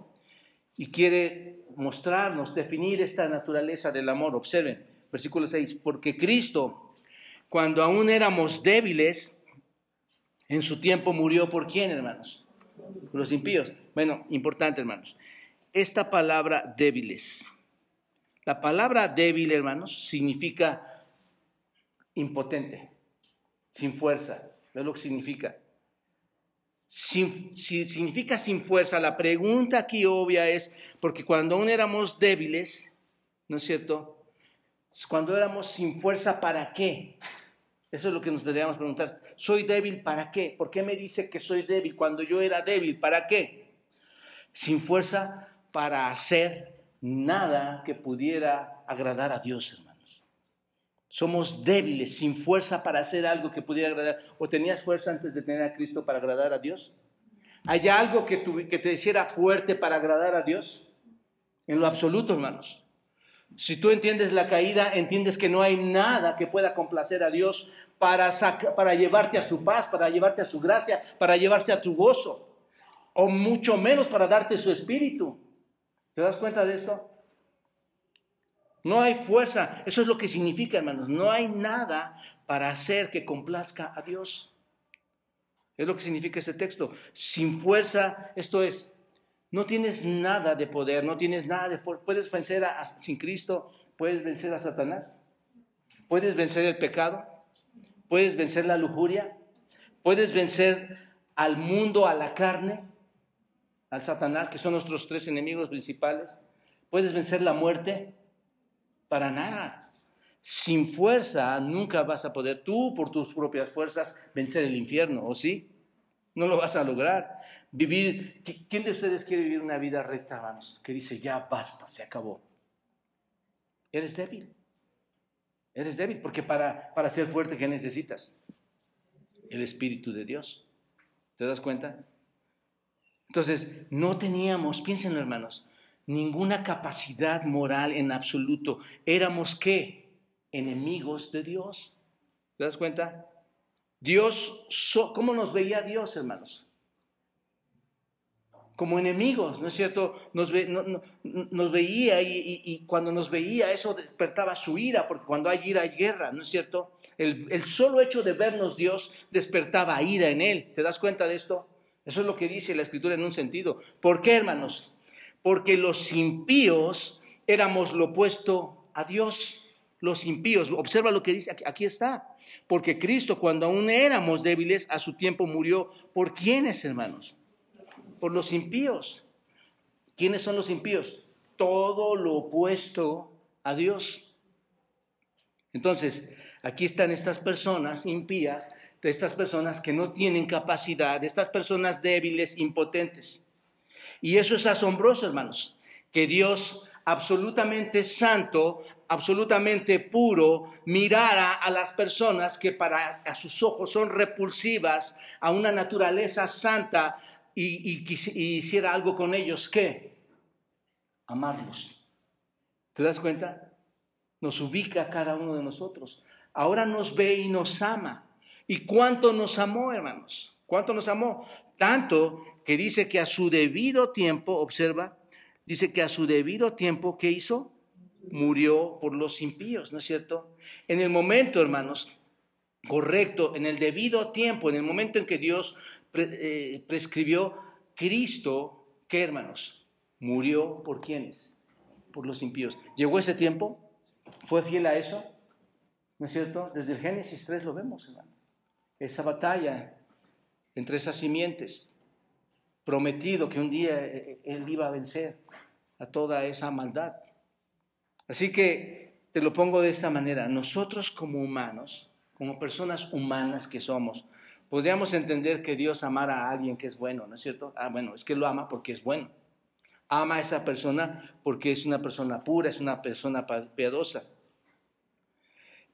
Speaker 2: y quiere mostrarnos, definir esta naturaleza del amor. Observen, versículo 6, porque Cristo, cuando aún éramos débiles, en su tiempo murió por quién, hermanos? Por los impíos. Bueno, importante, hermanos. Esta palabra débiles. La palabra débil, hermanos, significa impotente, sin fuerza. ¿Ves lo que significa? si significa sin fuerza, la pregunta aquí obvia es, porque cuando aún éramos débiles, ¿no es cierto? Cuando éramos sin fuerza, ¿para qué? Eso es lo que nos deberíamos preguntar. ¿Soy débil para qué? ¿Por qué me dice que soy débil cuando yo era débil? ¿Para qué? Sin fuerza para hacer nada que pudiera agradar a Dios, hermanos. Somos débiles, sin fuerza para hacer algo que pudiera agradar. ¿O tenías fuerza antes de tener a Cristo para agradar a Dios? ¿Hay algo que, te hiciera fuerte para agradar a Dios? En lo absoluto, hermanos. Si tú entiendes la caída, entiendes que no hay nada que pueda complacer a Dios para, para llevarte a su paz, para llevarte a su gracia, para llevarse a tu gozo, o mucho menos para darte su espíritu. ¿Te das cuenta de esto? No hay fuerza. Eso es lo que significa, hermanos. No hay nada para hacer que complazca a Dios. Es lo que significa este texto. Sin fuerza, esto es, no tienes nada de poder, no tienes nada de fuerza. Puedes vencer a, sin Cristo, puedes vencer a Satanás, puedes vencer el pecado, puedes vencer la lujuria, puedes vencer al mundo, a la carne, al Satanás, que son nuestros tres enemigos principales. Puedes vencer la muerte, para nada. Sin fuerza nunca vas a poder tú por tus propias fuerzas vencer el infierno, ¿o sí? No lo vas a lograr. Vivir, ¿quién de ustedes quiere vivir una vida recta, hermanos? Que dice, ya basta, se acabó. Eres débil. Eres débil, porque para, para ser fuerte, ¿qué necesitas? El Espíritu de Dios. ¿Te das cuenta? Entonces, no teníamos, piénsenlo hermanos, ninguna capacidad moral en absoluto. Éramos qué? Enemigos de Dios. ¿Te das cuenta? Dios, ¿cómo nos veía Dios, hermanos? como enemigos, ¿no es cierto? Nos, veía y, cuando nos veía eso despertaba su ira, porque cuando hay ira hay guerra, ¿no es cierto? El, el, solo hecho de vernos Dios despertaba ira en él. ¿Te das cuenta de esto? Eso es lo que dice la escritura en un sentido. ¿Por qué, hermanos? Porque los impíos éramos lo opuesto a Dios. Los impíos, observa lo que dice, aquí está. Porque Cristo, cuando aún éramos débiles, a su tiempo murió. ¿Por quiénes, hermanos? por los impíos. ¿Quiénes son los impíos? Todo lo opuesto a Dios. Entonces, aquí están estas personas impías, de estas personas que no tienen capacidad, de estas personas débiles, impotentes. Y eso es asombroso, hermanos, que Dios absolutamente santo, absolutamente puro, mirara a las personas que para a sus ojos son repulsivas, a una naturaleza santa, y, hiciera algo con ellos, ¿qué? Amarlos. ¿Te das cuenta? Nos ubica cada uno de nosotros. Ahora nos ve y nos ama. ¿Y cuánto nos amó, hermanos? ¿Cuánto nos amó? Tanto que dice que a su debido tiempo, observa, dice que a su debido tiempo, ¿qué hizo? Murió por los impíos, ¿no es cierto? En el momento, hermanos, correcto, en el debido tiempo, en el momento en que Dios eh, prescribió Cristo, ¿qué hermanos? Murió por quienes? Por los impíos. ¿Llegó ese tiempo? ¿Fue fiel a eso? ¿No es cierto? Desde el Génesis 3 lo vemos, hermano. Esa batalla entre esas simientes, prometido que un día eh, eh, él iba a vencer a toda esa maldad. Así que te lo pongo de esta manera, nosotros como humanos, como personas humanas que somos, podríamos entender que Dios amara a alguien que es bueno, ¿no es cierto? Ah, bueno, es que lo ama porque es bueno. Ama a esa persona porque es una persona pura, es una persona piadosa.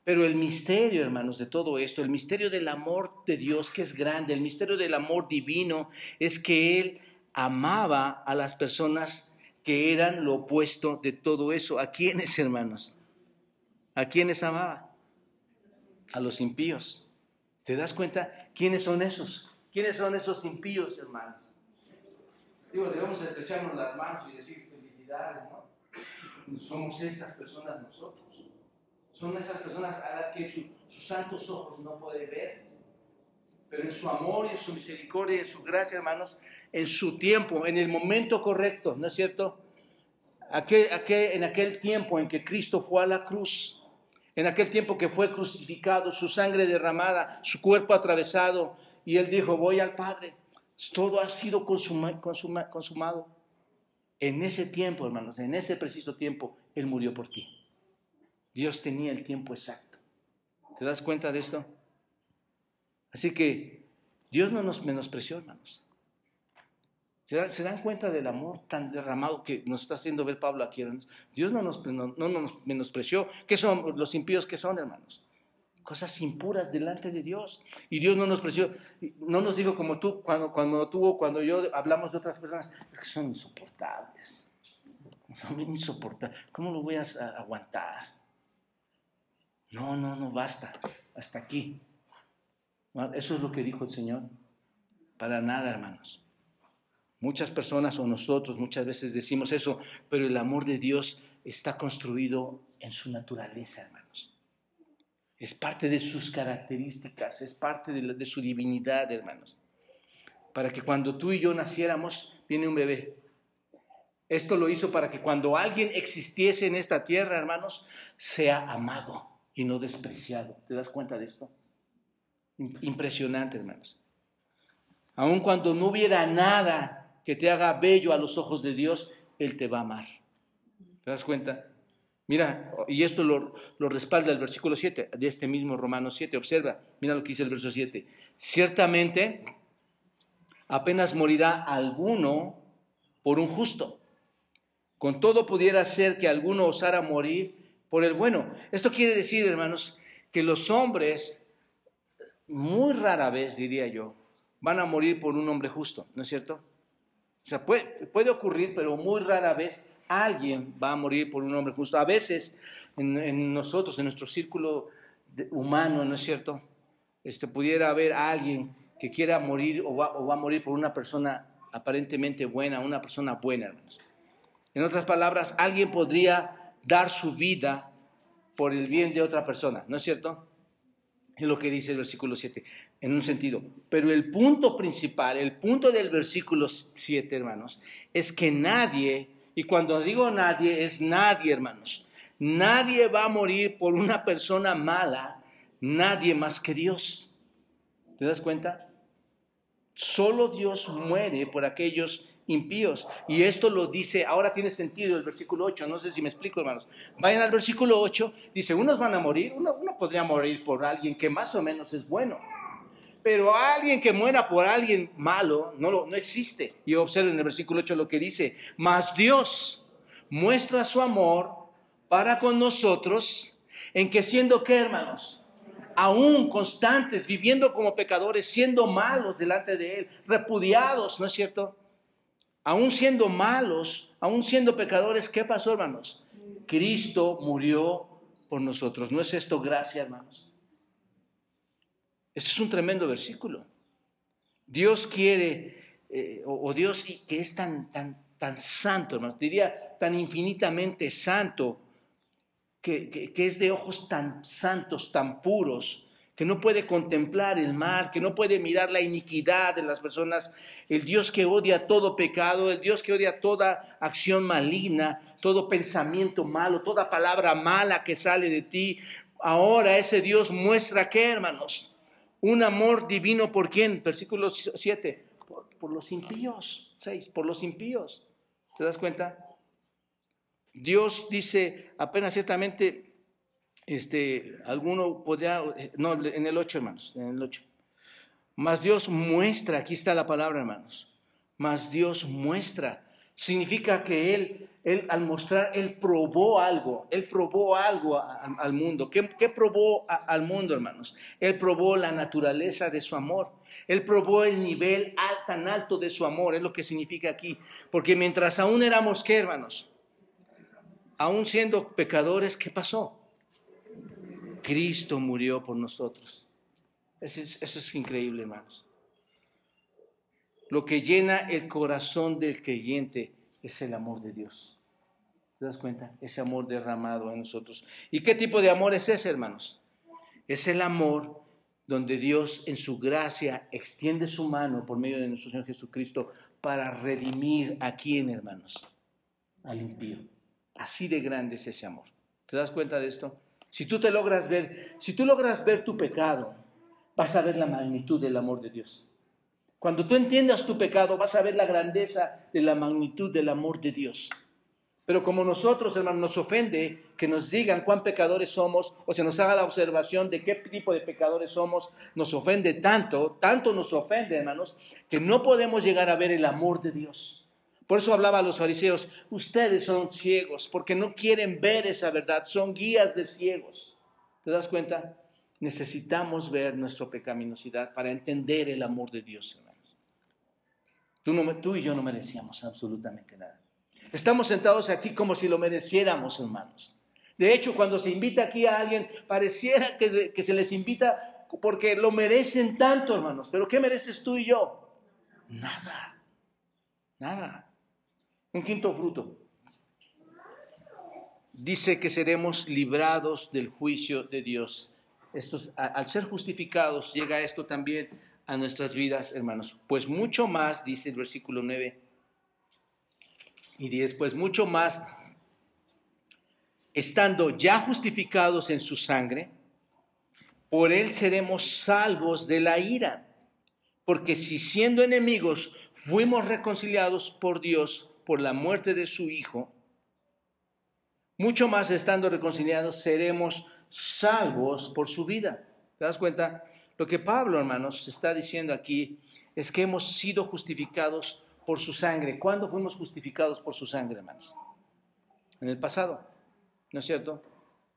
Speaker 2: Pero el misterio, hermanos, de todo esto, el misterio del amor de Dios que es grande, el misterio del amor divino, es que Él amaba a las personas que eran lo opuesto de todo eso. ¿A quiénes, hermanos? ¿A quiénes amaba? A los impíos. ¿Te das cuenta quiénes son esos? ¿Quiénes son esos impíos, hermanos? Digo, debemos estrecharnos las manos y decir felicidades, ¿no? Somos estas personas nosotros. Son esas personas a las que sus santos ojos no pueden ver. Pero en su amor y en su misericordia y en su gracia, hermanos, en su tiempo, en el momento correcto, ¿no es cierto? Aquel, aquel, en aquel tiempo en que Cristo fue a la cruz, en aquel tiempo que fue crucificado, su sangre derramada, su cuerpo atravesado, y él dijo, voy al Padre, todo ha sido consumado. En ese tiempo, hermanos, en ese preciso tiempo, Él murió por ti. Dios tenía el tiempo exacto. ¿Te das cuenta de esto? Así que Dios no nos menospreció, hermanos. ¿Se dan, cuenta del amor tan derramado que nos está haciendo ver Pablo aquí, hermanos? Dios no nos, no, nos menospreció. ¿Qué son los impíos? ¿Qué son, hermanos? Cosas impuras delante de Dios. Y Dios no nos preció, no nos dijo como tú, cuando, cuando tú cuando yo hablamos de otras personas, es que son insoportables. Son insoportables. ¿Cómo lo voy a aguantar? No, no, no, basta. Hasta aquí. Eso es lo que dijo el Señor. Para nada, hermanos. Muchas personas o nosotros muchas veces decimos eso, pero el amor de Dios está construido en su naturaleza, hermanos. Es parte de sus características, es parte de, su divinidad, hermanos. Para que cuando tú y yo naciéramos, viene un bebé. Esto lo hizo para que cuando alguien existiese en esta tierra, hermanos, sea amado y no despreciado. ¿Te das cuenta de esto? Impresionante, hermanos. Aun cuando no hubiera nada que te haga bello a los ojos de Dios, Él te va a amar. ¿Te das cuenta? Mira, y esto lo, respalda el versículo 7 de este mismo Romanos 7. Observa, mira lo que dice el verso 7. Ciertamente, apenas morirá alguno por un justo. Con todo pudiera ser que alguno osara morir por el bueno. Esto quiere decir, hermanos, que los hombres, muy rara vez diría yo, van a morir por un hombre justo, ¿no es cierto? O sea, puede, ocurrir, pero muy rara vez alguien va a morir por un hombre justo. A veces en, nosotros, en nuestro círculo humano, ¿no es cierto? Este, pudiera haber alguien que quiera morir o va, o va, a morir por una persona aparentemente buena, una persona buena, hermanos. En otras palabras, alguien podría dar su vida por el bien de otra persona, ¿no es cierto? Es lo que dice el versículo 7 en un sentido. Pero el punto principal, el punto del versículo 7, hermanos, es que nadie, y cuando digo nadie, es nadie, hermanos, nadie va a morir por una persona mala, nadie más que Dios. ¿Te das cuenta? Solo Dios muere por aquellos impíos. Y esto lo dice, ahora tiene sentido el versículo 8, no sé si me explico hermanos. Vayan al versículo 8, dice, unos van a morir, uno, uno podría morir por alguien que más o menos es bueno pero alguien que muera por alguien malo no, no existe. Y observen en el versículo 8 lo que dice, mas Dios muestra su amor para con nosotros en que siendo que hermanos, aún constantes, viviendo como pecadores, siendo malos delante de Él, repudiados, ¿no es cierto? Aún siendo malos, aún siendo pecadores, ¿qué pasó hermanos? Cristo murió por nosotros. ¿No es esto gracia, hermanos? Esto es un tremendo versículo. Dios quiere, eh, o, Dios que es tan, tan, tan santo, hermano, diría tan infinitamente santo, que, que, es de ojos tan santos, tan puros, que no puede contemplar el mal, que no puede mirar la iniquidad de las personas, el Dios que odia todo pecado, el Dios que odia toda acción maligna, todo pensamiento malo, toda palabra mala que sale de ti. Ahora ese Dios muestra que, hermanos, un amor divino por quién? Versículo 7. Por, los impíos. 6. Por los impíos. ¿Te das cuenta? Dios dice apenas ciertamente, este, alguno podría, no, en el 8 hermanos, en el 8. Mas Dios muestra, aquí está la palabra hermanos, mas Dios muestra significa que él, él al mostrar, él probó algo, él probó algo al mundo. ¿Qué, probó al mundo, hermanos? Él probó la naturaleza de su amor. Él probó el nivel tan alto de su amor, es lo que significa aquí. Porque mientras aún éramos, ¿qué, hermanos? Aún siendo pecadores, ¿qué pasó? Cristo murió por nosotros. eso es increíble, hermanos. lo que llena el corazón del creyente es el amor de Dios. ¿Te das cuenta? Ese amor derramado en nosotros. ¿Y qué tipo de amor es ese, hermanos? Es el amor donde Dios en su gracia extiende su mano por medio de nuestro Señor Jesucristo para redimir a quién, hermanos? Al impío. Así de grande es ese amor. ¿Te das cuenta de esto? Si tú te logras ver, si tú logras ver tu pecado, vas a ver la magnitud del amor de Dios. Cuando tú entiendas tu pecado, vas a ver la grandeza de la magnitud del amor de Dios. Pero como nosotros, hermanos, nos ofende que nos digan cuán pecadores somos o se nos haga la observación de qué tipo de pecadores somos, nos ofende tanto, tanto nos ofende, hermanos, que no podemos llegar a ver el amor de Dios. Por eso hablaba a los fariseos, ustedes son ciegos porque no quieren ver esa verdad, son guías de ciegos. ¿Te das cuenta? Necesitamos ver nuestra pecaminosidad para entender el amor de Dios, hermanos. Tú, tú y yo no merecíamos absolutamente nada. Estamos sentados aquí como si lo mereciéramos, hermanos. De hecho, cuando se invita aquí a alguien, pareciera que se, les invita porque lo merecen tanto, hermanos. Pero ¿qué mereces tú y yo? Nada. Nada. Un quinto fruto. Dice que seremos librados del juicio de Dios. al ser justificados, llega esto también a nuestras vidas, hermanos. Pues mucho más, dice el versículo 9 y después mucho más, estando ya justificados en su sangre, por él seremos salvos de la ira. Porque si siendo enemigos fuimos reconciliados por Dios por la muerte de su Hijo, mucho más estando reconciliados seremos salvos por su vida. ¿Te das cuenta? Lo que Pablo, hermanos, está diciendo aquí es que hemos sido justificados por su sangre. ¿Cuándo fuimos justificados por su sangre, hermanos? En el pasado, ¿no es cierto?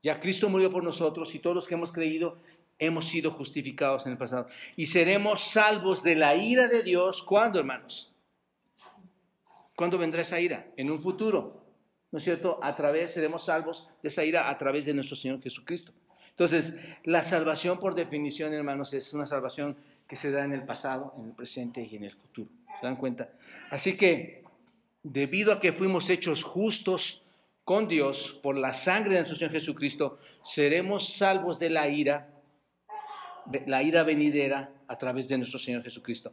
Speaker 2: Ya Cristo murió por nosotros y todos los que hemos creído hemos sido justificados en el pasado. Y seremos salvos de la ira de Dios. ¿Cuándo, hermanos? ¿Cuándo vendrá esa ira? En un futuro. ¿No es cierto? A través, seremos salvos de esa ira a través de nuestro Señor Jesucristo. Entonces, la salvación por definición, hermanos, es una salvación que se da en el pasado, en el presente y en el futuro. ¿Se dan cuenta? Así que, debido a que fuimos hechos justos con Dios por la sangre de nuestro Señor Jesucristo, seremos salvos de la ira, la ira venidera a través de nuestro Señor Jesucristo.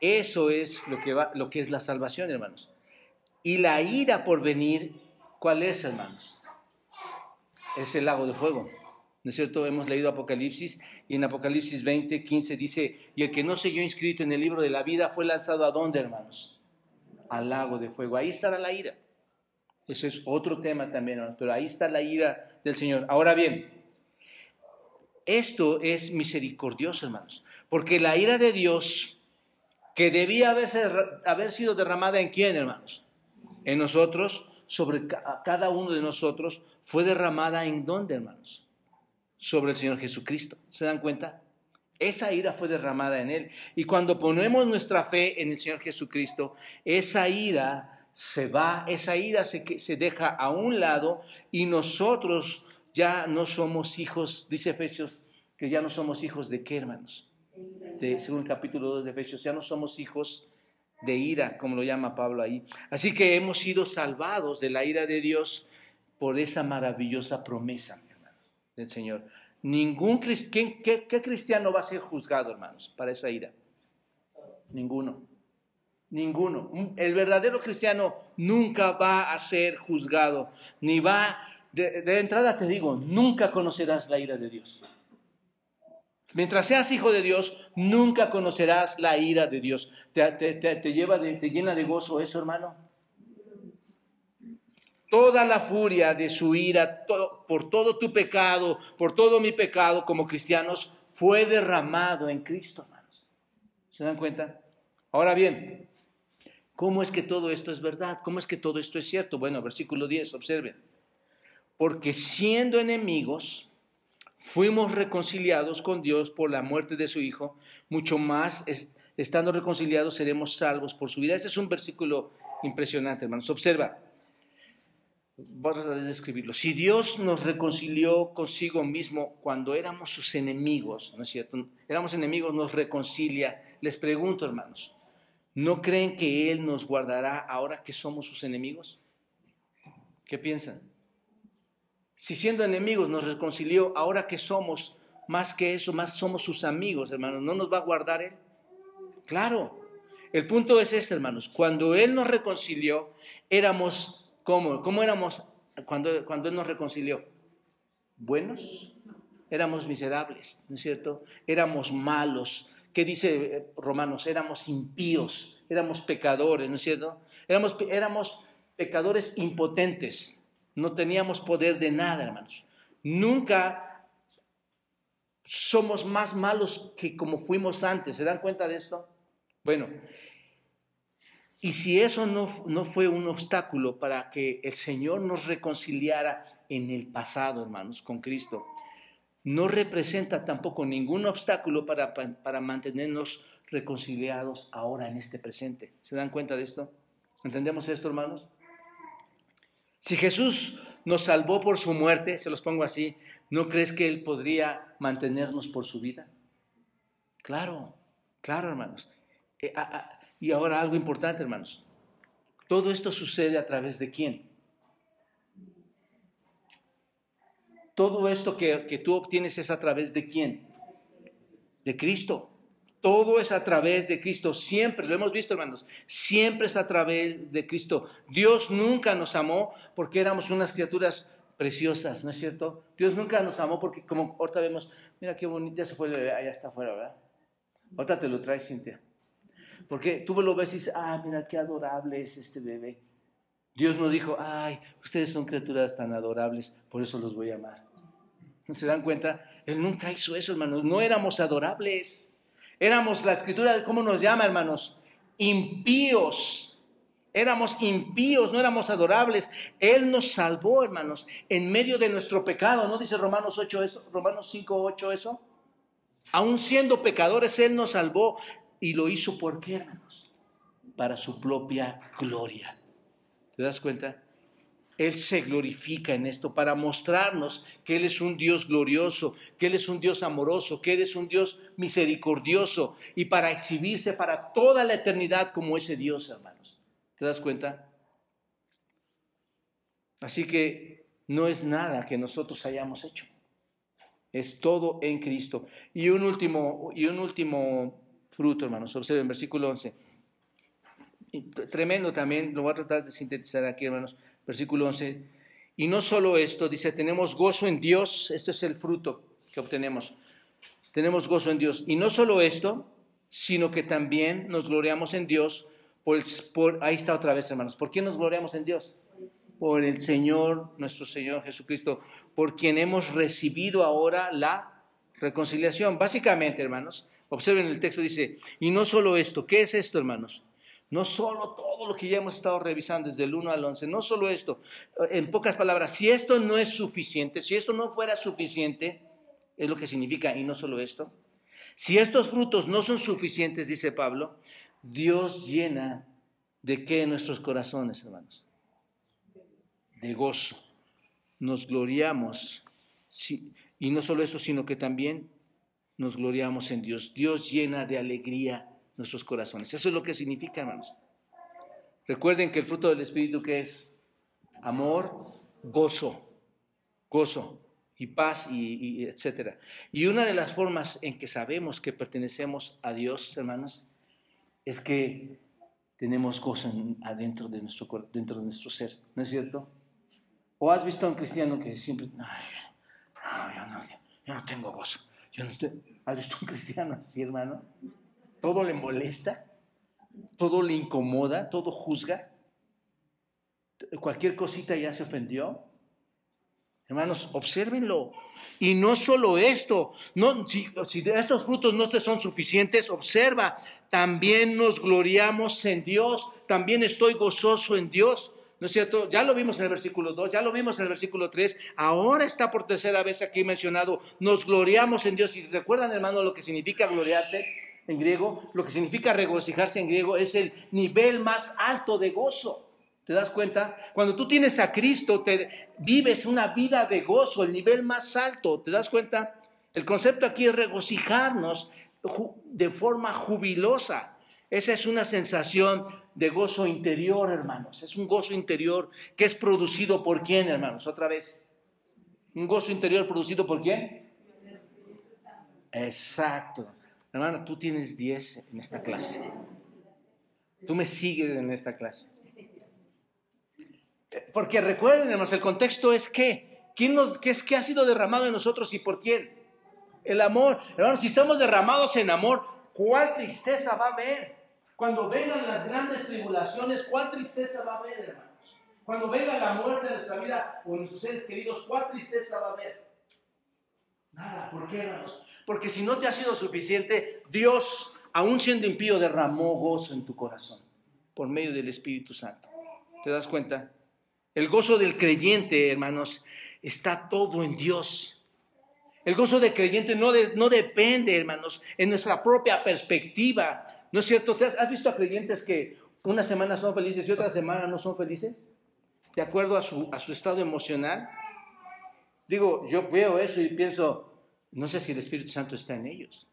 Speaker 2: Eso es lo que, va, lo que es la salvación, hermanos. Y la ira por venir, ¿cuál es, hermanos? Es el lago de fuego. ¿No es cierto? Hemos leído Apocalipsis y en Apocalipsis 20, 15 dice, y el que no se inscrito en el libro de la vida fue lanzado a dónde, hermanos? Al lago de fuego. Ahí estará la ira. Ese es otro tema también, hermanos, pero ahí está la ira del Señor. Ahora bien, esto es misericordioso, hermanos, porque la ira de Dios, que debía haberse, haber sido derramada en quién, hermanos? En nosotros, sobre cada uno de nosotros, fue derramada en dónde, hermanos? sobre el Señor Jesucristo. ¿Se dan cuenta? Esa ira fue derramada en Él. Y cuando ponemos nuestra fe en el Señor Jesucristo, esa ira se va, esa ira se, se deja a un lado y nosotros ya no somos hijos, dice Efesios, que ya no somos hijos de qué, hermanos? De, según el capítulo 2 de Efesios, ya no somos hijos de ira, como lo llama Pablo ahí. Así que hemos sido salvados de la ira de Dios por esa maravillosa promesa del Señor. Ningún ¿qué, qué, cristiano va a ser juzgado, hermanos, para esa ira? Ninguno. Ninguno. El verdadero cristiano nunca va a ser juzgado, ni va, de, entrada te digo, nunca conocerás la ira de Dios. Mientras seas hijo de Dios, nunca conocerás la ira de Dios. ¿Te, te, lleva te llena de gozo eso, hermano? toda la furia de su ira por todo tu pecado, por todo mi pecado como cristianos, fue derramado en Cristo, hermanos. ¿Se dan cuenta? Ahora bien, ¿cómo es que todo esto es verdad? ¿Cómo es que todo esto es cierto? Bueno, versículo 10, observen. Porque siendo enemigos, fuimos reconciliados con Dios por la muerte de su Hijo, mucho más estando reconciliados seremos salvos por su vida. Este es un versículo impresionante, hermanos. Observa, Vamos a describirlo. Si Dios nos reconcilió consigo mismo cuando éramos sus enemigos, ¿no es cierto? Éramos enemigos, nos reconcilia. Les pregunto, hermanos, ¿no creen que Él nos guardará ahora que somos sus enemigos? ¿Qué piensan? Si siendo enemigos nos reconcilió, ahora que somos más que eso, más somos sus amigos, hermanos, ¿no nos va a guardar Él? Claro. El punto es este, hermanos. Cuando Él nos reconcilió, éramos, ¿cómo? ¿Cómo éramos cuando, cuando Él nos reconcilió? ¿Buenos? Éramos miserables, ¿no es cierto? Éramos malos. ¿Qué dice eh, Romanos? Éramos impíos, éramos pecadores, ¿no es cierto? Éramos, éramos pecadores impotentes, no teníamos poder de nada, hermanos. Nunca somos más malos que como fuimos antes. ¿Se dan cuenta de esto? Bueno, y si eso no, no fue un obstáculo para que el Señor nos reconciliara en el pasado, hermanos, con Cristo, no representa tampoco ningún obstáculo para, para mantenernos reconciliados ahora en este presente. ¿Se dan cuenta de esto? ¿Entendemos esto, hermanos? Si Jesús nos salvó por su muerte, se los pongo así, ¿no crees que Él podría mantenernos por su vida? Claro, claro, hermanos. Eh, y ahora algo importante, hermanos. Todo esto sucede a través de quién? Todo esto que, que tú obtienes es a través de quién? De Cristo. Todo es a través de Cristo, siempre, lo hemos visto hermanos, siempre es a través de Cristo. Dios nunca nos amó porque éramos unas criaturas preciosas, ¿no es cierto? Dios nunca nos amó porque como ahorita vemos, mira qué bonito, ya se fue el bebé, allá está afuera, ¿verdad? Ahorita te lo traes, Cintia. Porque tú lo ves y dices, ah, mira qué adorable es este bebé. Dios no dijo, ay, ustedes son criaturas tan adorables, por eso los voy a amar. ¿No se dan cuenta? Él nunca hizo eso, hermanos. No éramos adorables. Éramos, la escritura, ¿cómo nos llama, hermanos? Impíos. Éramos impíos, no éramos adorables. Él nos salvó, hermanos, en medio de nuestro pecado. ¿No dice Romanos 8 eso? Romanos 5, 8 eso. Aún siendo pecadores, Él nos salvó y lo hizo ¿por qué, hermanos? Para su propia gloria. ¿Te das cuenta? Él se glorifica en esto para mostrarnos que Él es un Dios glorioso, que Él es un Dios amoroso, que Él es un Dios misericordioso y para exhibirse para toda la eternidad como ese Dios, hermanos. ¿Te das cuenta? Así que no es nada que nosotros hayamos hecho. Es todo en Cristo. Y un último, y un último fruto, hermanos. Observen, versículo 11. Tremendo también, lo voy a tratar de sintetizar aquí, hermanos versículo 11. Y no solo esto, dice, tenemos gozo en Dios, este es el fruto que obtenemos. Tenemos gozo en Dios. Y no solo esto, sino que también nos gloriamos en Dios. Por, ahí está otra vez, hermanos. ¿Por qué nos gloriamos en Dios? Por el Señor, nuestro Señor Jesucristo, por quien hemos recibido ahora la reconciliación. Básicamente, hermanos, observen el texto, dice, y no solo esto, ¿qué es esto, hermanos? No solo todo lo que ya hemos estado revisando desde el 1 al 11, no solo esto, en pocas palabras, si esto no es suficiente, si esto no fuera suficiente, es lo que significa, y no solo esto, si estos frutos no son suficientes, dice Pablo, Dios llena de qué nuestros corazones, hermanos? De gozo. Nos gloriamos, y no solo esto, sino que también nos gloriamos en Dios. Dios llena de alegría nuestros corazones. Eso es lo que significa, hermanos. Recuerden que el fruto del Espíritu que es amor, gozo, gozo y paz y, etcétera. Y una de las formas en que sabemos que pertenecemos a Dios, hermanos, es que tenemos gozo adentro de nuestro dentro de nuestro ser, ¿no es cierto? ¿O has visto a un cristiano que siempre, Ay, no, yo no, yo no tengo gozo? Yo no ¿Has visto a un cristiano así, hermano? Todo le molesta, todo le incomoda, todo juzga, cualquier cosita ya se ofendió. Hermanos, obsérvenlo. Y no solo esto, no, si, estos frutos no te son suficientes, observa, también nos gloriamos en Dios, también estoy gozoso en Dios. ¿No es cierto? Ya lo vimos en el versículo 2, ya lo vimos en el versículo 3, ahora está por tercera vez aquí mencionado, nos gloriamos en Dios. Y recuerdan, hermano, lo que significa gloriarse, en griego, lo que significa regocijarse en griego es el nivel más alto de gozo. ¿Te das cuenta? Cuando tú tienes a Cristo, te vives una vida de gozo, el nivel más alto. ¿Te das cuenta? El concepto aquí es regocijarnos de forma jubilosa. Esa es una sensación de gozo interior, hermanos. Es un gozo interior que es producido por quién, hermanos. Otra vez. Un gozo interior producido por quién. Exacto. Hermano, tú tienes 10 en esta clase. Tú me sigues en esta clase. Porque recuerden, hermanos, el contexto es que, ¿quién nos, qué es que ha sido derramado en nosotros y por quién? El amor. Hermanos, si estamos derramados en amor, ¿cuál tristeza va a haber? Cuando vengan las grandes tribulaciones, ¿cuál tristeza va a haber, hermanos? Cuando venga la muerte de nuestra vida o nuestros seres queridos, ¿cuál tristeza va a haber? Nada. ¿Por qué, hermanos? Porque si no te ha sido suficiente, Dios, aún siendo impío, derramó gozo en tu corazón por medio del Espíritu Santo. ¿Te das cuenta? El gozo del creyente, hermanos, está todo en Dios. El gozo del creyente no, no depende, hermanos, en nuestra propia perspectiva. ¿No es cierto? ¿Has visto a creyentes que una semana son felices y otra semana no son felices? De acuerdo a su, a su estado emocional. Digo, yo veo eso y pienso, no sé si el Espíritu Santo está en ellos.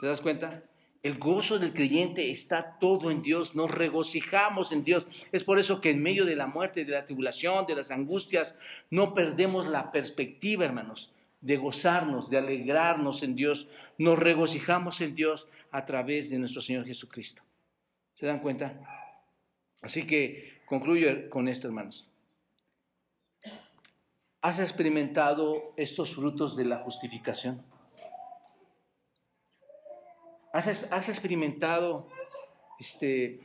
Speaker 2: ¿Te das cuenta? El gozo del creyente está todo en Dios, nos regocijamos en Dios. Es por eso que en medio de la muerte, de la tribulación, de las angustias, no perdemos la perspectiva, hermanos, de gozarnos, de alegrarnos en Dios. Nos regocijamos en Dios a través de nuestro Señor Jesucristo. ¿Se dan cuenta? Así que concluyo con esto, hermanos. ¿Has experimentado estos frutos de la justificación? ¿Has, experimentado este,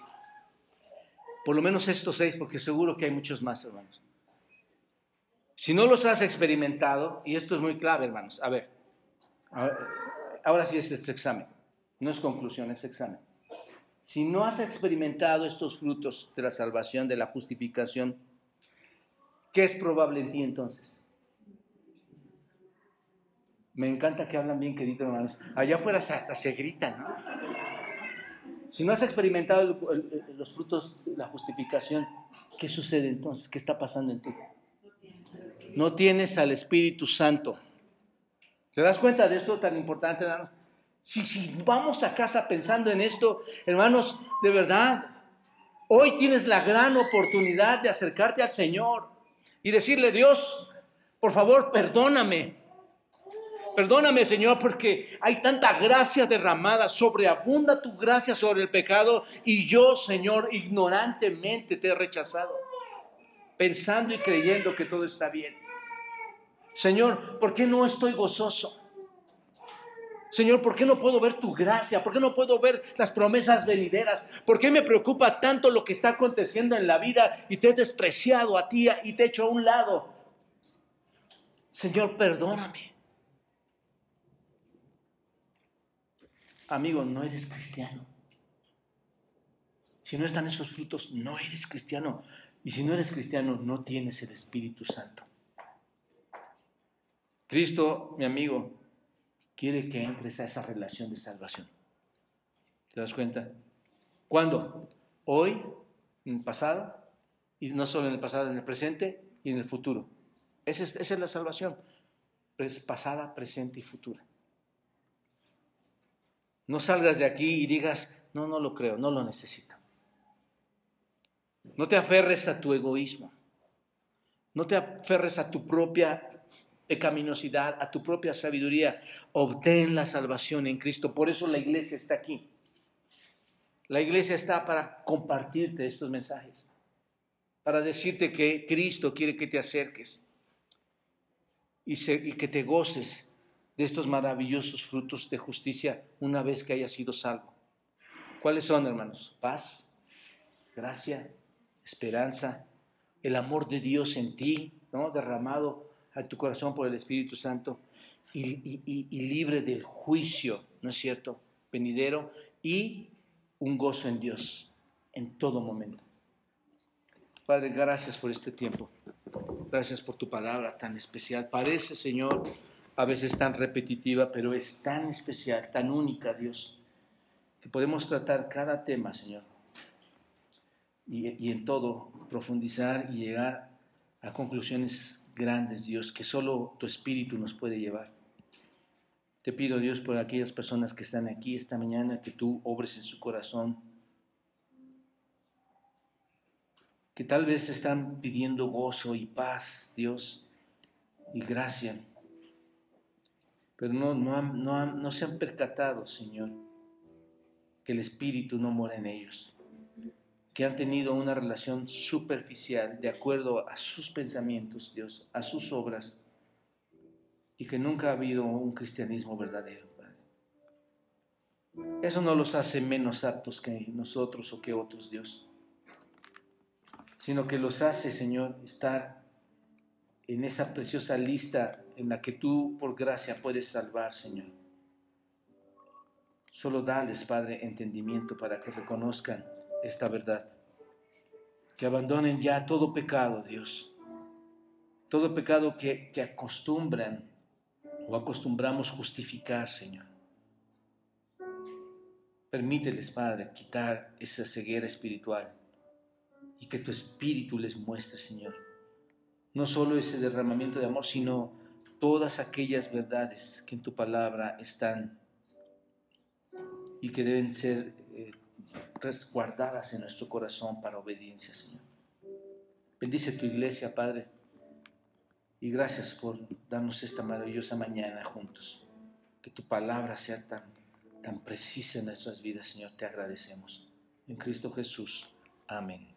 Speaker 2: por lo menos estos seis? Porque seguro que hay muchos más, hermanos. Si no los has experimentado, y esto es muy clave, hermanos, a ver, ahora sí es este examen, no es conclusión, es examen. Si no has experimentado estos frutos de la salvación, de la justificación, ¿qué es probable en ti entonces? Me encanta que hablan bien, queridos hermanos. Allá afuera hasta se gritan, ¿no? Si no has experimentado los frutos de la justificación, ¿qué sucede entonces? ¿Qué está pasando en ti? No tienes al Espíritu Santo. ¿Te das cuenta de esto tan importante, hermanos? Si, si vamos a casa pensando en esto, hermanos, de verdad, hoy tienes la gran oportunidad de acercarte al Señor y decirle, Dios, por favor, perdóname. Perdóname, Señor, porque hay tanta gracia derramada, sobreabunda tu gracia sobre el pecado y yo, Señor, ignorantemente te he rechazado, pensando y creyendo que todo está bien. Señor, ¿por qué no estoy gozoso? Señor, ¿por qué no puedo ver tu gracia? ¿Por qué no puedo ver las promesas venideras? ¿Por qué me preocupa tanto lo que está aconteciendo en la vida y te he despreciado a ti y te he hecho a un lado? Señor, perdóname. amigo, no eres cristiano. Si no están esos frutos, no eres cristiano. Y si no eres cristiano, no tienes el Espíritu Santo. Cristo, mi amigo, quiere que entres a esa relación de salvación. ¿Te das cuenta? ¿Cuándo? Hoy, en el pasado, y no solo en el pasado, en el presente y en el futuro. Esa es, esa es la salvación. Es pasada, presente y futura. No salgas de aquí y digas, no, no lo creo, no lo necesito. No te aferres a tu egoísmo. No te aferres a tu propia pecaminosidad, a tu propia sabiduría. Obtén la salvación en Cristo. Por eso la iglesia está aquí. La iglesia está para compartirte estos mensajes, para decirte que Cristo quiere que te acerques y, y que te goces de estos maravillosos frutos de justicia una vez que hayas sido salvo. ¿Cuáles son, hermanos? Paz, gracia, esperanza, el amor de Dios en ti, ¿no? derramado a tu corazón por el Espíritu Santo y, libre del juicio, ¿no es cierto? Venidero y un gozo en Dios en todo momento. Padre, gracias por este tiempo. Gracias por tu palabra tan especial. Parece, Señor, a veces tan repetitiva, pero es tan especial, tan única, Dios, que podemos tratar cada tema, Señor, y, y en todo profundizar y llegar a conclusiones grandes, Dios, que solo tu Espíritu nos puede llevar. Te pido, Dios, por aquellas personas que están aquí esta mañana, que tú obres en su corazón, que tal vez están pidiendo gozo y paz, Dios, y gracia, pero no, no, no, no se han percatado, Señor, que el Espíritu no mora en ellos, que han tenido una relación superficial de acuerdo a sus pensamientos, Dios, a sus obras, y que nunca ha habido un cristianismo verdadero. Eso no los hace menos aptos que nosotros o que otros, Dios, sino que los hace, Señor, estar en esa preciosa lista en la que tú, por gracia, puedes salvar, Señor. Solo dales, Padre, entendimiento para que reconozcan esta verdad. Que abandonen ya todo pecado, Dios. Todo pecado que, que acostumbran o acostumbramos justificar, Señor. Permíteles, Padre, quitar esa ceguera espiritual y que tu espíritu les muestre, Señor. No solo ese derramamiento de amor, sino todas aquellas verdades que en tu palabra están y que deben ser resguardadas en nuestro corazón para obediencia, Señor. Bendice tu iglesia, Padre y gracias por darnos esta maravillosa mañana juntos. Que tu palabra sea tan, tan precisa en nuestras vidas, Señor. Te agradecemos. En Cristo Jesús. Amén.